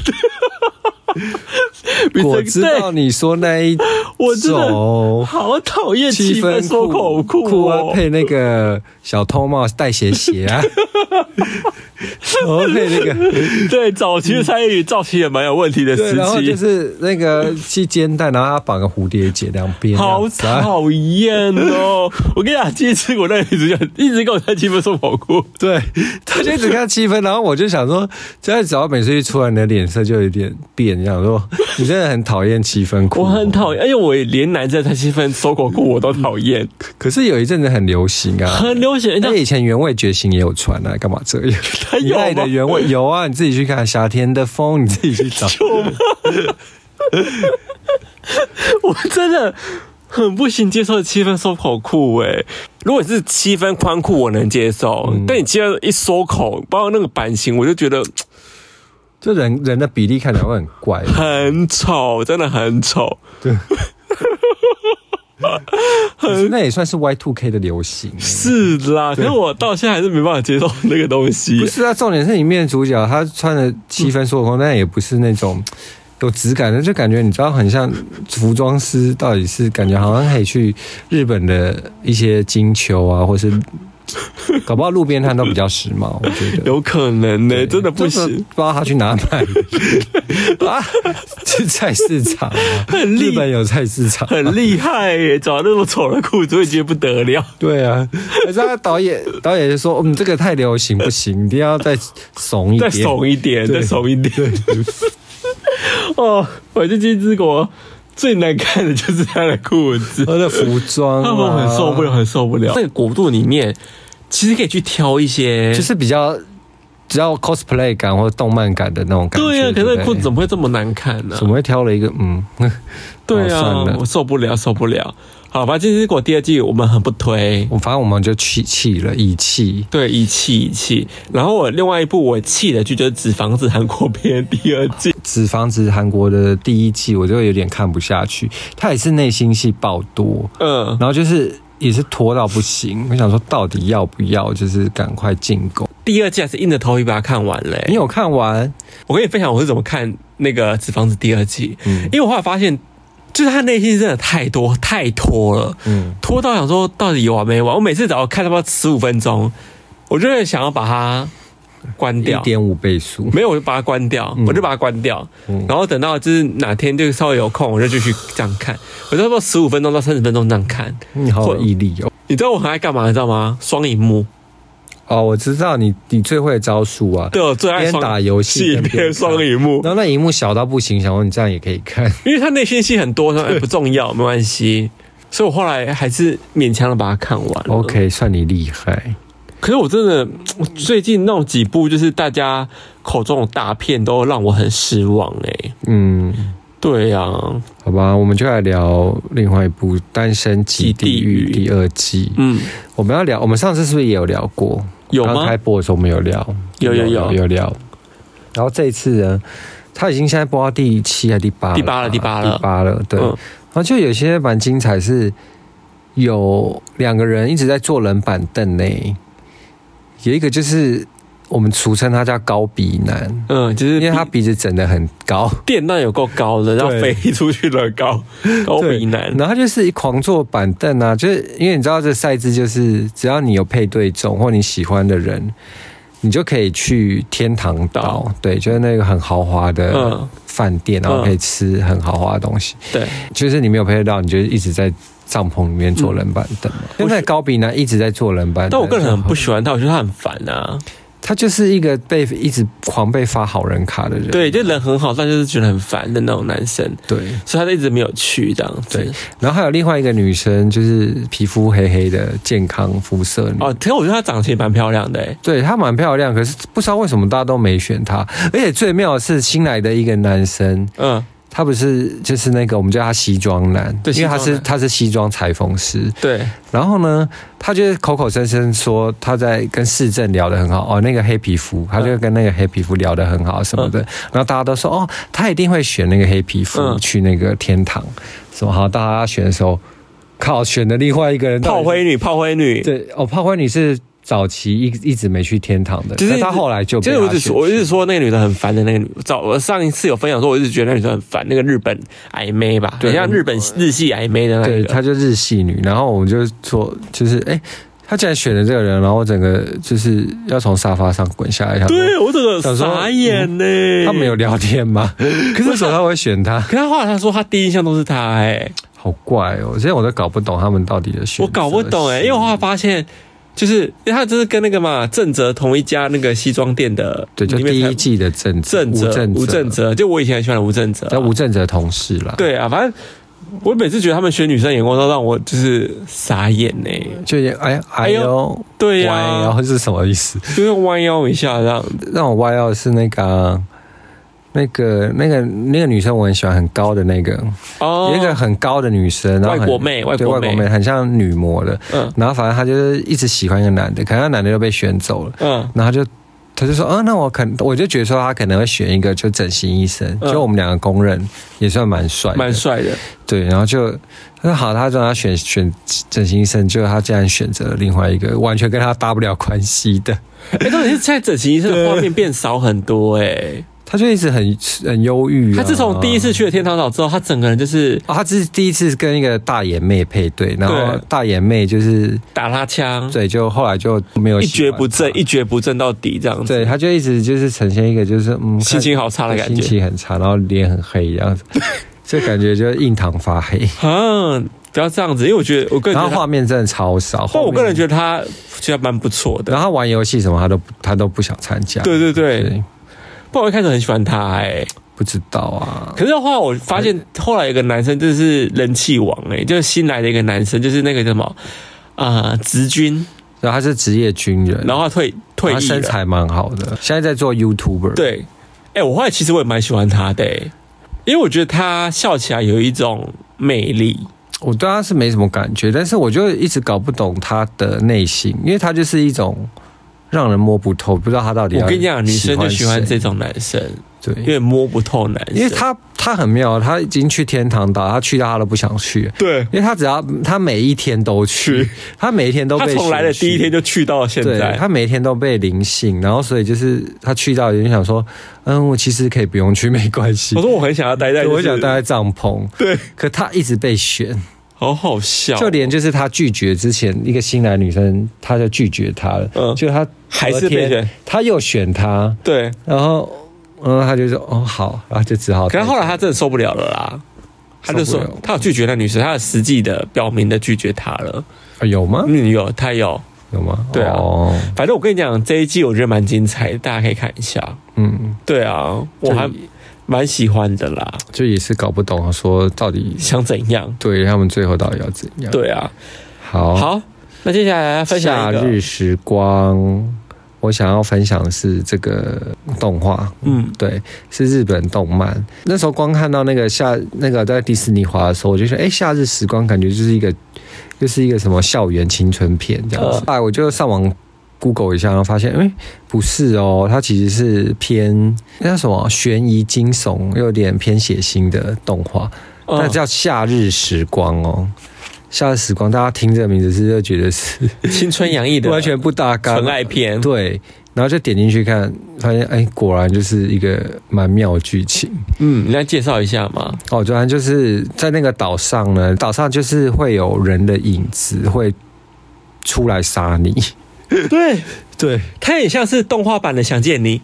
我知道你说那一种，我真的好讨厌七分缩口裤啊，配那个小偷帽、带鞋鞋啊，然后配那个 对早期的蔡依林造型也蛮有问题的时期，然后就是那个系肩带，然后他绑个蝴蝶结两边，好讨厌哦！我跟你讲，第一次我那女主角一直跟我穿七分缩口裤，对，他就一直看七分，然后我就想说，只要只要每次一出来，你的脸色就有点变，这样说你真的很讨厌七分裤，我很讨厌，而且我连男生穿七分缩口裤我都讨厌。可是有一阵子很流行啊，很流行，那以前原味觉醒也有穿啊，干嘛这样？他有爱的原味 有啊，你自己去看夏天的风，你自己去找。我真的很不行接受七分收口裤哎，如果是七分宽裤我能接受，嗯、但你接着一收口，包括那个版型，我就觉得，就人人的比例看起来会很怪，很丑，真的很丑。对。那也算是 Y two K 的流行，是啦。可是我到现在还是没办法接受那个东西。不是啊，重点是里面的主角他穿的七分缩口，但也不是那种有质感的，就感觉你知道很像服装师，到底是感觉好像可以去日本的一些金秋啊，或是。搞不好路边摊都比较时髦，我觉得有可能呢、欸，真的不行，不知道他去哪买 啊？去菜市场、啊，很日本有菜市场、啊，很厉害耶、欸！找那么丑的裤子，我觉得不得了。对啊，可是他导演导演就说：“嗯，这个太流行，不行，一定要再怂一点，再怂一点，再怂一点。对”哦，我这金之国最难看的就是他的裤子，他的服装、啊，他们很受不了，很受不了。那个国度里面。其实可以去挑一些，就是比较只要 cosplay 感或者动漫感的那种感觉。对啊，对不对可是裤子怎么会这么难看呢、啊？怎么会挑了一个嗯？对啊，我受不了，受不了。好吧，这是果第二季，我们很不推。我反正我们就弃弃了，遗弃。对，遗弃遗弃。然后我另外一部我弃的剧就是《纸房子》韩国片第二季，《纸房子》韩国的第一季我就有点看不下去，它也是内心戏爆多，嗯，然后就是也是拖到不行。我想说，到底要不要就是赶快进攻？第二季还是硬着头皮把它看完嘞、欸。你有看完？我跟你分享我是怎么看那个《纸房子》第二季，嗯，因为我后来发现。就是他内心真的太多太拖了，嗯，拖到想说到底有完没完？我每次只要看他妈十五分钟，我就会想要把它关掉，一点五倍速，没有我就把它关掉，嗯、我就把它关掉，嗯、然后等到就是哪天就稍微有空，我就继续这样看，我差不多十五分钟到三十分钟这样看。你好有毅力哦！你知道我很爱干嘛？你知道吗？双荧幕。哦，我知道你你最会的招数啊！对，我最爱边打游戏边双荧幕，然后那荧幕小到不行，想说你这样也可以看，因为他内心戏很多，说哎 不重要，没关系，所以我后来还是勉强的把它看完。OK，算你厉害。可是我真的 最近那几部就是大家口中的大片，都让我很失望哎、欸。嗯，对呀、啊，好吧，我们就来聊另外一部《单身即地狱》第二季。嗯，我们要聊，我们上次是不是也有聊过？有吗？刚开播的时候我们有聊，有有有有，有聊。然后这一次呢，他已经现在播到第七还是第八？第八了，第八了，第八了。对。嗯、然后就有些蛮精彩，是有两个人一直在坐冷板凳呢。有一个就是。我们俗称他叫高鼻男，嗯，就是因为他鼻子整的很高，电那有够高的，然后飞出去了高高鼻男，然后他就是一狂坐板凳啊，就是因为你知道这赛制就是只要你有配对中或你喜欢的人，你就可以去天堂岛，岛。对，就是那个很豪华的饭店，然后可以吃很豪华的东西，对，就是你没有配对到，你就一直在帐篷里面坐冷板凳嘛。现在高比男一直在坐冷板凳，但我个人很不喜欢他，我觉得他很烦啊。他就是一个被一直狂被发好人卡的人，对，就人很好，但就是觉得很烦的那种男生，对，所以他就一直没有去这样子。对，然后还有另外一个女生，就是皮肤黑黑的健康肤色女。哦，其实我觉得她长得其实蛮漂亮的，哎，对，她蛮漂亮，可是不知道为什么大家都没选她，而且最妙的是新来的一个男生，嗯。他不是就是那个我们叫他西装男，对，因为他是他是西装裁缝师，对。然后呢，他就是口口声声说他在跟市政聊得很好哦，那个黑皮肤，他就跟那个黑皮肤聊得很好什么的。然后大家都说哦，他一定会选那个黑皮肤去那个天堂，什么好？大家选的时候，靠，选的另外一个人炮灰女，炮灰女，对，哦，炮灰女是。早期一一直没去天堂的，就是他后来就，就是我一直说，我一直说那个女的很烦的那个女。早我上一次有分享说，我一直觉得那女生很烦，那个日本矮妹吧，对，像日本日系矮妹的那个，对，她就日系女。然后我们就说，就是哎，她竟然选了这个人，然后整个就是要从沙发上滚下来。对我整个傻眼呢。他没有聊天吗？可是为什么他会选他？可他后来他说他第一印象都是他，哎，好怪哦！现在我都搞不懂他们到底的选。我搞不懂哎，因为我后来发现。就是，因为他就是跟那个嘛，正泽同一家那个西装店的，对，就第一季的正正吴正吴正泽，就我以前很喜欢吴正则，叫吴正泽同事啦。对啊，反正我每次觉得他们选女生眼光都让我就是傻眼呢，就哎哎呦，对呀，然后是什么意思？就是弯腰一下让，让我弯腰是那个。那个、那个、那个女生我很喜欢，很高的那个，哦，一个很高的女生，然后外国妹，外国妹，很像女模的，嗯，然后反正她就是一直喜欢一个男的，可能那男的又被选走了，嗯，然后就他就说，嗯，那我可能我就觉得说他可能会选一个就整形医生，就我们两个公认也算蛮帅，蛮帅的，对，然后就他说好，他让他选选整形医生，结果他竟然选择了另外一个完全跟他搭不了关系的，哎，到底是在整形医生的画面变少很多，哎。他就一直很很忧郁、啊。他自从第一次去了天堂岛之后，他整个人就是……哦，他这是第一次跟一个大眼妹配对，然后大眼妹就是打他枪，对，就后来就没有一蹶不振，一蹶不振到底这样子。对，他就一直就是呈现一个就是嗯，心情好差的感觉，心情很差，然后脸很黑这样子，这感觉就印堂发黑。嗯，不要这样子，因为我觉得我个人觉得画面真的超少，但我个人觉得他其实蛮不错的。然后他玩游戏什么，他都他都不想参加。对对对。我一开始很喜欢他，哎，不知道啊。可是后来我发现，后来有个男生就是人气王，哎，就是新来的一个男生，就是那个什么啊，直军，然后他是职业军人，然后他退退役，他身材蛮好的，现在在做 YouTuber。对，哎，我后来其实我也蛮喜欢他的，因为我觉得他笑起来有一种魅力。我对他是没什么感觉，但是我就一直搞不懂他的内心，因为他就是一种让人摸不透，不知道他到底。我跟你讲，女生就喜欢这种男生。对，因为摸不透男生，因为他他很妙，他已经去天堂岛，他去到他都不想去。对，因为他只要他每一天都去，他每一天都被他从来的第一天就去到现在，他每一天都被灵性，然后所以就是他去到有点想说，嗯，我其实可以不用去，没关系。我说我很想要待在、就是，我想待在帐篷。对，可他一直被选，好好笑。就连就是他拒绝之前一个新来女生，他就拒绝他了。嗯，就他还是被选，他又选他。对，然后。嗯，他就说哦好，然后就只好。可是后来他真的受不了了啦，他就说他有拒绝那女生，他有实际的表明的拒绝她了。啊有吗？嗯，有，他有，有吗？对啊，反正我跟你讲，这一季我觉得蛮精彩的，大家可以看一下。嗯，对啊，我还蛮喜欢的啦。就也是搞不懂，说到底想怎样？对他们最后到底要怎样？对啊，好，好，那接下来分享夏日时光。我想要分享的是这个动画，嗯，对，是日本动漫。那时候光看到那个夏那个在迪士尼滑的时候，我就说，哎，夏日时光感觉就是一个，就是一个什么校园青春片这样子。后来我就上网 Google 一下，然后发现，哎，不是哦，它其实是偏那叫什么悬疑惊悚，又有点偏血腥的动画，那叫夏日时光哦。夏日时光，大家听这个名字是就觉得是 青春洋溢的，完全不搭嘎，纯爱片。对，然后就点进去看，发现哎，果然就是一个蛮妙的剧情。嗯，你来介绍一下嘛？哦，主要就是在那个岛上呢，岛上就是会有人的影子会出来杀你。对 对，它很像是动画版的《想见你》。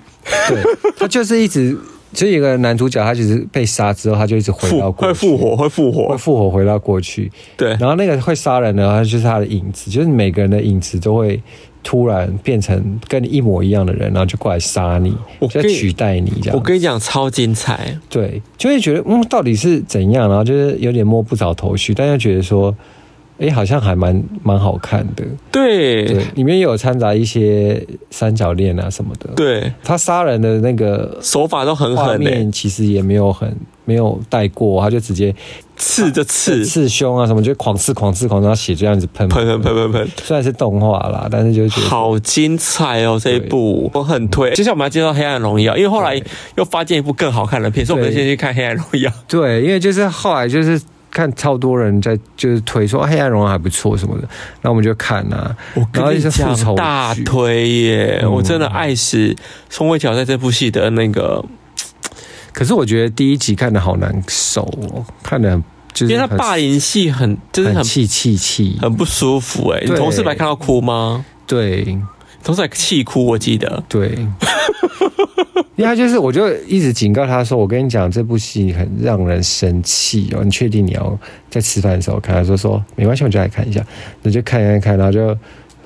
对，它就是一直。就有一个男主角，他其实被杀之后，他就一直回到过去，会复活，会复活，会复活回到过去。对，然后那个会杀人的，他就是他的影子，就是每个人的影子都会突然变成跟你一模一样的人，然后就过来杀你，就取代你这样。我跟你讲，超精彩。对，就会觉得嗯，到底是怎样？然后就是有点摸不着头绪，但又觉得说。哎，好像还蛮蛮好看的。对，对，里面有掺杂一些三角恋啊什么的。对，他杀人的那个手法都很狠，面其实也没有很没有带过，他就直接刺着刺刺胸啊什么，就狂刺狂刺狂，然后血这样子喷喷喷喷喷喷。虽然是动画啦，但是就觉得好精彩哦！这一部我很推。接下来我们要介绍《黑暗荣耀》，因为后来又发现一部更好看的片，所以我们先去看《黑暗荣耀》。对，因为就是后来就是。看超多人在就是推说《黑暗荣耀》还不错什么的，那我们就看啊。我跟你讲，大推耶！嗯、我真的爱死宋慧乔在这部戏的那个。可是我觉得第一集看的好难受哦，看的就是因为他霸凌戏很就是很气气气，很不舒服哎。你同事没看到哭吗？对，同事还气哭，我记得。对。因为他就是，我就一直警告他说：“我跟你讲，这部戏很让人生气哦，你确定你要在吃饭的时候看？”他说：“说没关系，我就来看一下。”那就看一看看，然后就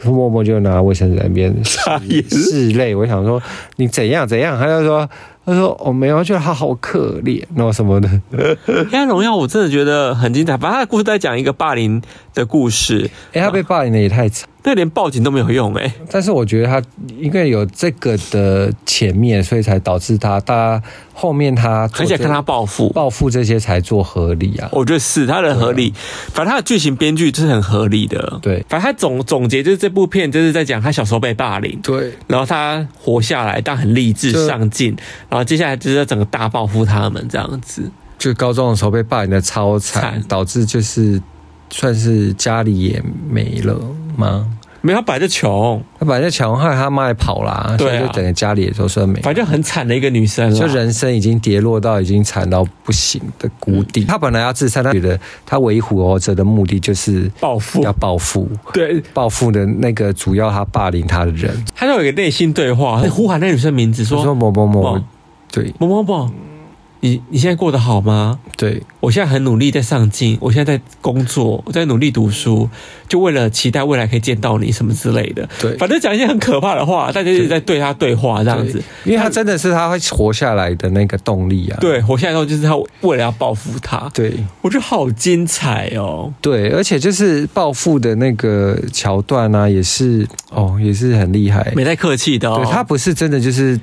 默默就拿卫生纸在那边拭泪。我想说你怎样怎样？他就说。他说：“我没有，觉得他好可怜，然后什么的。《黑暗荣耀》我真的觉得很精彩。反正他的故事在讲一个霸凌的故事。哎，他被霸凌的也太惨，那连报警都没有用哎。但是我觉得他应该有这个的前面，所以才导致他，大家后面他很想看他报复，报复这些才做合理啊。我觉得是他的合理，反正他的剧情编剧就是很合理的。对，反正他总总结就是这部片就是在讲他小时候被霸凌，对，然后他活下来，但很励志上进。然后接下来就是要整个大报复他们这样子，就高中的时候被霸凌的超惨，惨导致就是算是家里也没了吗？没有，他本来就穷，他本来就穷，后来他妈也跑了，所以，就整个家里也都算没。反正很惨的一个女生，就人生已经跌落到已经惨到不行的谷底。他、嗯、本来要自杀，他觉得他为活着的目的就是报复，要报复，对，报复的那个主要他霸凌他的人，他就有一个内心对话，呼喊那女生名字说，说某某某。对，某某某，你你现在过得好吗？对，我现在很努力在上进，我现在在工作，我在努力读书，就为了期待未来可以见到你什么之类的。对，反正讲一些很可怕的话，大家一直在对他对话这样子，因为他真的是他会活下来的那个动力啊。对，活下来之后就是他为了要报复他。对，我觉得好精彩哦。对，而且就是报复的那个桥段啊，也是哦，也是很厉害，没太客气的哦。对，他不是真的就是。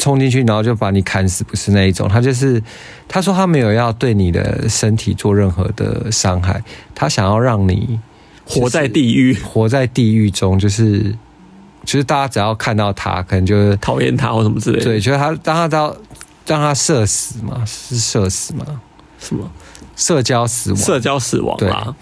冲进去，然后就把你砍死，不是那一种。他就是，他说他没有要对你的身体做任何的伤害，他想要让你活在地狱，活在地狱中，就是，就是大家只要看到他，可能就讨厌他或什么之类的。对，就是他，当他到让他社死嘛，是社死嘛？什么？社交死亡？社交死亡啊。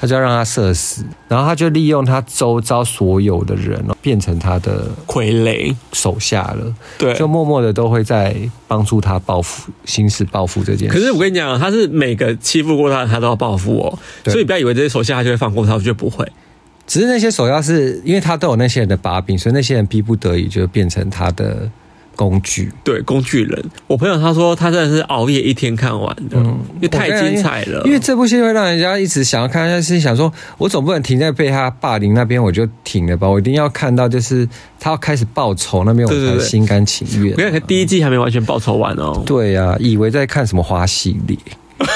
他就要让他射死，然后他就利用他周遭所有的人，变成他的傀儡手下了。对，就默默的都会在帮助他报复，行使报复这件事。可是我跟你讲，他是每个欺负过他，他都要报复我。所以你不要以为这些手下他就会放过他，我觉得不会。只是那些手下是因为他都有那些人的把柄，所以那些人逼不得已就变成他的。工具对工具人，我朋友他说他真的是熬夜一天看完的，嗯、因为太精彩了。因为这部戏会让人家一直想要看，但是想说，我总不能停在被他霸凌那边我就停了吧？我一定要看到，就是他要开始报仇那边，我才心甘情愿。我看第一季还没完全报仇完哦。对呀、啊，以为在看什么花系列。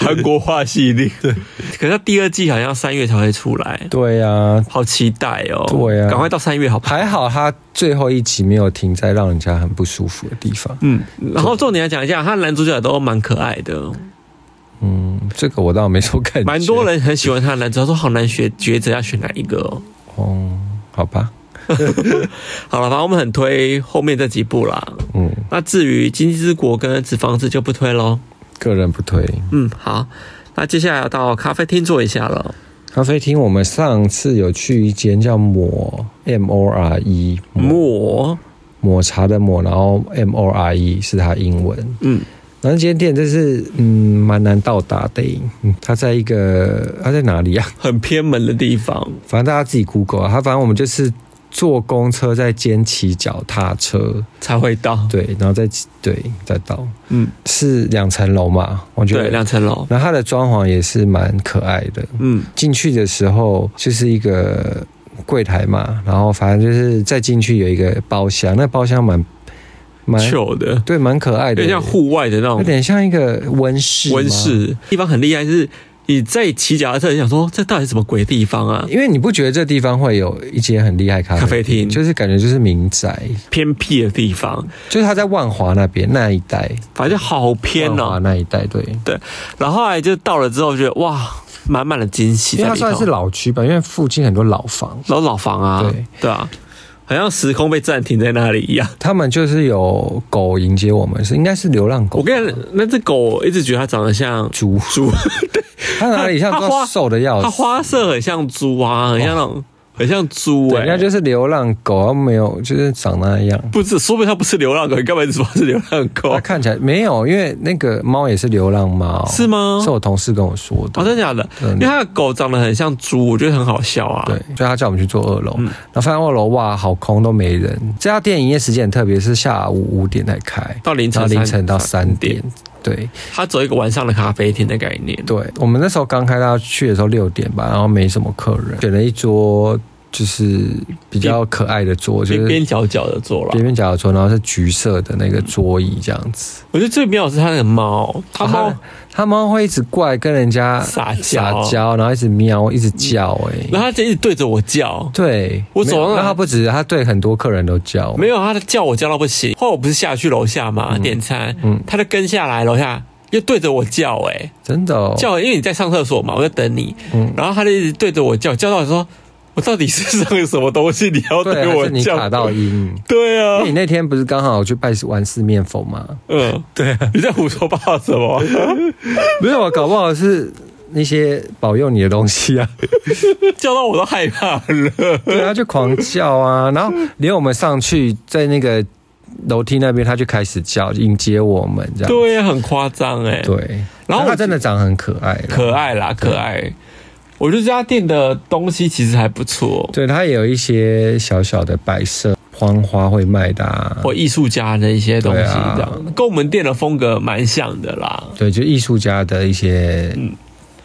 韩国话系列，对，可是他第二季好像三月才会出来。对呀、啊，好期待哦。对呀、啊，赶快到三月好不好？还好他最后一集没有停在让人家很不舒服的地方。嗯，然后重点来讲一下，他男主角都蛮可爱的。嗯，这个我倒没说看。蛮多人很喜欢他的男主角，说好难选抉择要选哪一个哦。哦，好吧。好了，反正我们很推后面这几部啦。嗯，那至于《经济之国》跟《纸房子》就不推喽。个人不推。嗯，好，那接下来要到咖啡厅坐一下了。咖啡厅，我们上次有去一间叫抹 M O R E 抹抹茶的抹，然后 M O R E 是它英文。嗯，那间店就是嗯蛮难到达的。嗯，它在一个它在哪里啊？很偏门的地方。反正大家自己 Google 啊。它反正我们就是。坐公车再兼骑脚踏车。才会到，对，然后再对再到，嗯，是两层楼嘛？我觉得。对，两层楼。然后它的装潢也是蛮可爱的，嗯，进去的时候就是一个柜台嘛，然后反正就是再进去有一个包厢，那包厢蛮蛮旧的，对，蛮可爱的，有点像户外的那种，有点像一个温室，温室。地方很厉害，就是。你在骑脚踏车，你想说这到底什么鬼地方啊？因为你不觉得这地方会有一间很厉害咖啡厅，就是感觉就是民宅偏僻的地方，就是他在万华那边那一带，反正好偏哦。那一带，对对。然后后来就到了之后，觉得哇，满满的惊喜。因为它算是老区吧，因为附近很多老房，老老房啊，对对啊。好像时空被暂停在那里一样。他们就是有狗迎接我们，是应该是流浪狗。我跟你讲，那只狗一直觉得它长得像猪猪，对，它哪里像猪？瘦的要死，它花色很像猪啊，很像那种。很像猪哎、欸，人家就是流浪狗，它没有，就是长那样。不是，说不定它不是流浪狗，你干嘛一直说是流浪狗？它看起来没有，因为那个猫也是流浪猫，是吗？是我同事跟我说的。哦，真的假的？因为它的狗长得很像猪，我觉得很好笑啊。对，所以他叫我们去坐二楼，嗯、然后发现二楼哇，好空，都没人。这家店营业时间很特别，是下午五点才开，到凌晨凌晨到三点。对，他走一个晚上的咖啡厅的概念。对，我们那时候刚开到去的时候六点吧，然后没什么客人，选了一桌。就是比较可爱的桌，就是边边角角的桌了，边边角角桌，然后是橘色的那个桌椅这样子。我觉得最妙的是他那个猫，他猫他猫会一直过来跟人家撒娇，撒娇，然后一直喵，一直叫，哎，然后他就一直对着我叫，对我走到那，他不止，他对很多客人都叫，没有，他的叫我叫到不行。后来我不是下去楼下嘛，点餐，嗯，他就跟下来楼下又对着我叫，哎，真的叫，因为你在上厕所嘛，我在等你，嗯，然后他就一直对着我叫，叫到说。我到底是上了什么东西？你要对我你卡到音？对啊，因为你那天不是刚好去拜完四面佛吗？嗯，对啊。你在胡说八道什么？没有啊，搞不好是那些保佑你的东西啊，叫到我都害怕了。对啊，就狂叫啊，然后连我们上去在那个楼梯那边，他就开始叫迎接我们，这样对啊，很夸张哎。对，然后他真的长很可爱，可爱啦，可爱。我觉得这家店的东西其实还不错，对，它也有一些小小的摆设荒花会卖的、啊，或艺术家的一些东西，这样、啊、跟我们店的风格蛮像的啦。对，就艺术家的一些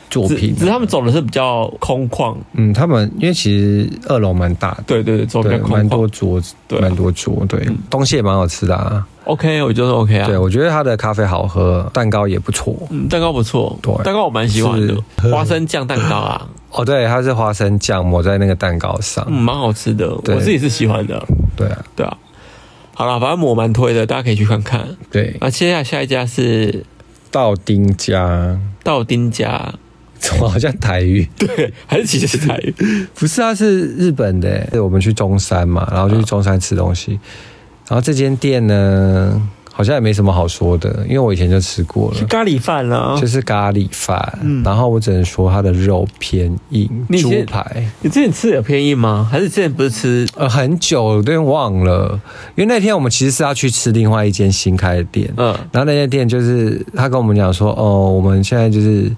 作品、只，只是他们走的是比较空旷。嗯，他们因为其实二楼蛮大的，对对对，走比较空旷，蛮多桌子，对、啊，蛮多桌，对，嗯、东西也蛮好吃的啊。OK，我觉得 OK 啊。对，我觉得他的咖啡好喝，蛋糕也不错。嗯，蛋糕不错。对，蛋糕我蛮喜欢的，花生酱蛋糕啊。哦，对，它是花生酱抹在那个蛋糕上，嗯，蛮好吃的。我自己是喜欢的。对啊，对啊。好了，反正我蛮推的，大家可以去看看。对。那接下来下一家是道丁家。道丁家，怎么好像台语？对，还是其实是台语？不是啊，是日本的。对，我们去中山嘛，然后就去中山吃东西。然后这间店呢，好像也没什么好说的，因为我以前就吃过了，是咖喱饭啦，就是咖喱饭。嗯，然后我只能说它的肉偏硬，猪排。你之前吃的有偏硬吗？还是之前不是吃？呃，很久，我有点忘了。因为那天我们其实是要去吃另外一间新开的店，嗯，然后那间店就是他跟我们讲说，哦，我们现在就是。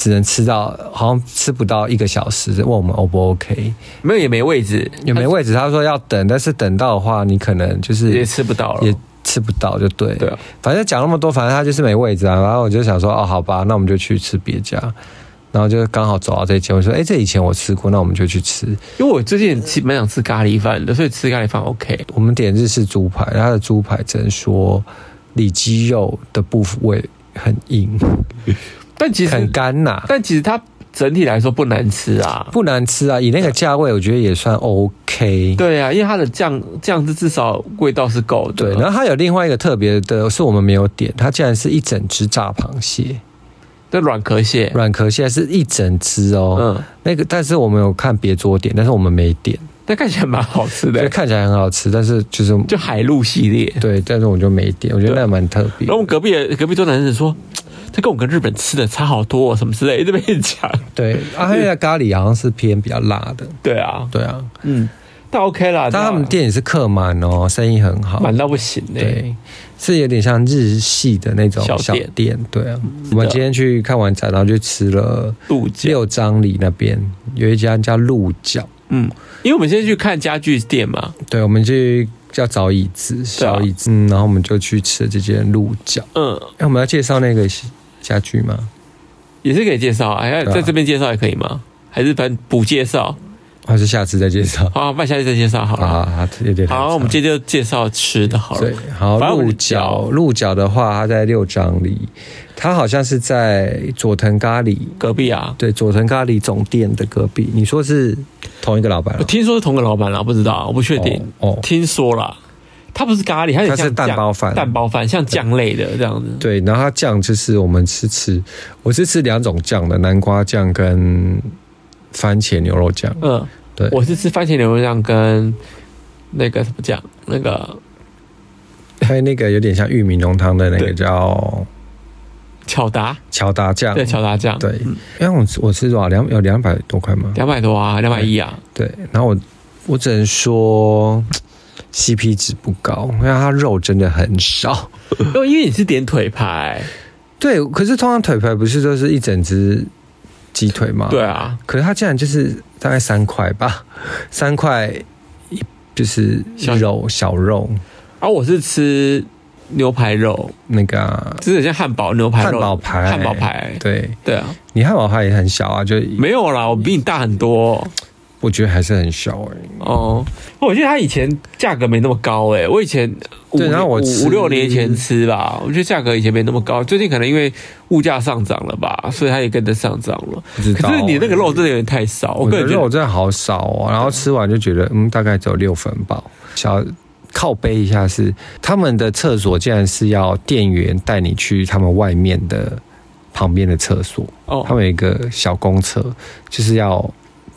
只能吃到，好像吃不到一个小时，问我们 O 不 OK？没有，也没位置，也没位置。他说要等，但是等到的话，你可能就是也吃不到了，也吃不到，就对。对啊，反正讲那么多，反正他就是没位置啊。然后我就想说，哦，好吧，那我们就去吃别家。然后就刚好走到这间，我说，哎，这以前我吃过，那我们就去吃。因为我最近其实蛮想吃咖喱饭的，所以吃咖喱饭 OK。我们点日式猪排，它的猪排只能说里脊肉的部位很硬。但其实很干呐、啊，但其实它整体来说不难吃啊，不难吃啊，以那个价位，我觉得也算 OK。对啊，因为它的酱酱汁至少味道是够的。对，然后它有另外一个特别的，是我们没有点，它竟然是一整只炸螃蟹，这软壳蟹，软壳蟹是一整只哦。嗯，那个，但是我们有看别桌点，但是我们没点。但看起来蛮好吃的，看起来很好吃，但是就是就海陆系列，对，但是我就没点，我觉得那蛮特别。然后我们隔壁的隔壁桌男生说。这跟我跟日本吃的差好多，什么之类，这边讲。对，啊，他那个咖喱好像是偏比较辣的。对啊，对啊，嗯，但 OK 啦。但他们店也是客满哦，生意很好，满到不行嘞。对，是有点像日系的那种小店。对啊，我们今天去看完展，然后就吃了鹿六张里那边有一家叫鹿角。嗯，因为我们现在去看家具店嘛。对，我们去。要找椅子，小椅子，然后我们就去吃了这间鹿角。嗯，哎，我们要介绍那个家具吗？也是可以介绍，哎，啊、在这边介绍也可以吗？还是反补介绍？还是下次再介绍？好，那下次再介绍好了。好，好，有点好。我们接着介绍吃的好了。对，好，鹿角，鹿角的话，它在六张里，它好像是在佐藤咖喱隔壁啊。对，佐藤咖喱总店的隔壁。你说是同一个老板？我听说是同一个老板啦，不知道，我不确定。哦，听说啦，它不是咖喱，它像是蛋包饭，蛋包饭像酱类的这样子。对，然后它酱就是我们吃吃，我是吃两种酱的，南瓜酱跟番茄牛肉酱。嗯。对我是吃番茄牛肉酱跟那个什么酱，那个还有那个有点像玉米浓汤的那个叫巧达巧达酱，对巧达酱，对。因为我我吃多少两有两百多块吗？两百多啊，两百一啊。对，然后我我只能说 CP 值不高，因为它肉真的很少。因 为因为你是点腿排，对，可是通常腿排不是都是一整只鸡腿吗？对啊，可是它竟然就是。大概三块吧，三块一就是肉小，小肉，而、啊、我是吃牛排肉，那个、啊、就是像汉堡牛排肉，汉堡排，汉堡排，对对啊，你汉堡排也很小啊，就没有啦，我比你大很多。我觉得还是很小哎、欸。哦，我觉得它以前价格没那么高哎、欸。我以前对，然后我五六年前吃吧，我觉得价格以前没那么高。最近可能因为物价上涨了吧，所以它也跟着上涨了。可是你那个肉真的有点太少，我个人觉得肉真的好少哦。然后吃完就觉得，嗯，大概只有六分饱。小靠背一下是他们的厕所，竟然是要店员带你去他们外面的旁边的厕所。哦，他们有一个小公厕，就是要。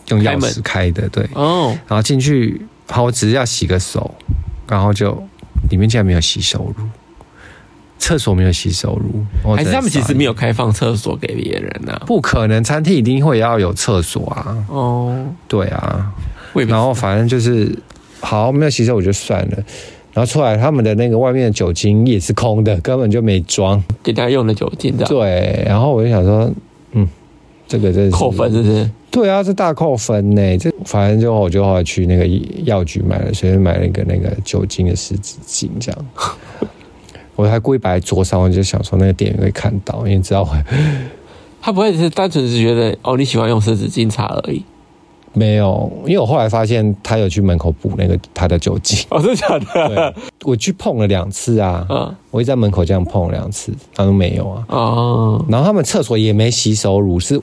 用钥匙开的，对，哦，然后进去，好，我只是要洗个手，然后就里面竟然没有洗手乳，厕所没有洗手乳，还是他们其实没有开放厕所给别人呢？不可能，餐厅一定会要有厕所啊。哦，对啊，然后反正就是好，没有洗手我就算了，然后出来他们的那个外面的酒精也是空的，根本就没装给大家用的酒精的。对，然后我就想说，嗯。这个真是扣分，是不是？对啊，是大扣分呢。这反正就我就后来去那个药局买了，随便买了一个那个酒精的湿纸巾，这样。我还故意摆在桌上，我就想说那个店员会看到，因为知道我。他不会是单纯是觉得哦，你喜欢用湿纸巾擦而已。没有，因为我后来发现他有去门口补那个他的酒精。哦，真的假的？我去碰了两次啊，嗯，我一在门口这样碰了两次，他都没有啊。哦，然后他们厕所也没洗手乳，是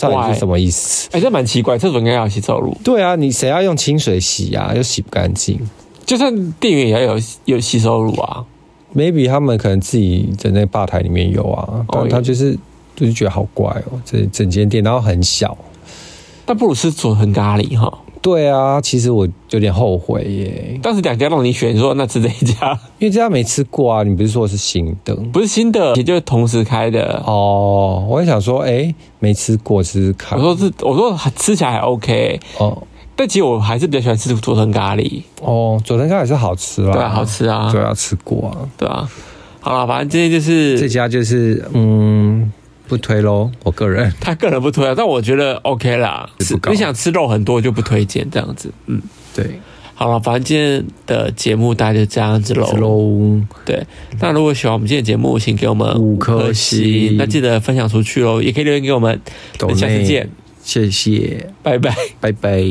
到底是什么意思？哎，这蛮奇怪，厕所应该要洗手乳。对啊，你谁要用清水洗啊？又洗不干净。就算店员也要有有洗手乳啊。Maybe 他们可能自己在那吧台里面有啊，但他就是就是觉得好怪哦，这整间店然后很小。但不如吃佐藤咖喱哈。对啊，其实我有点后悔耶。当时两家让你选，你说那吃这一家，因为这家没吃过啊。你不是说是新的？不是新的，也就是同时开的哦。我也想说，哎，没吃过，吃看。我说是，我说吃起来还 OK 哦。但其实我还是比较喜欢吃佐藤咖喱哦。佐藤咖喱是好吃啊，对啊，好吃啊，对啊，吃过啊，对啊。好了，反正今天就是这家就是嗯。不推喽，我个人，他个人不推啊，但我觉得 OK 啦。是你想吃肉很多就不推荐这样子，嗯，对。好了，反正今天的节目大概就这样子喽。对，那如果喜欢我们今天的节目，请给我们五颗星，那记得分享出去喽，也可以留言给我们。等下次见，谢谢，拜拜，拜拜。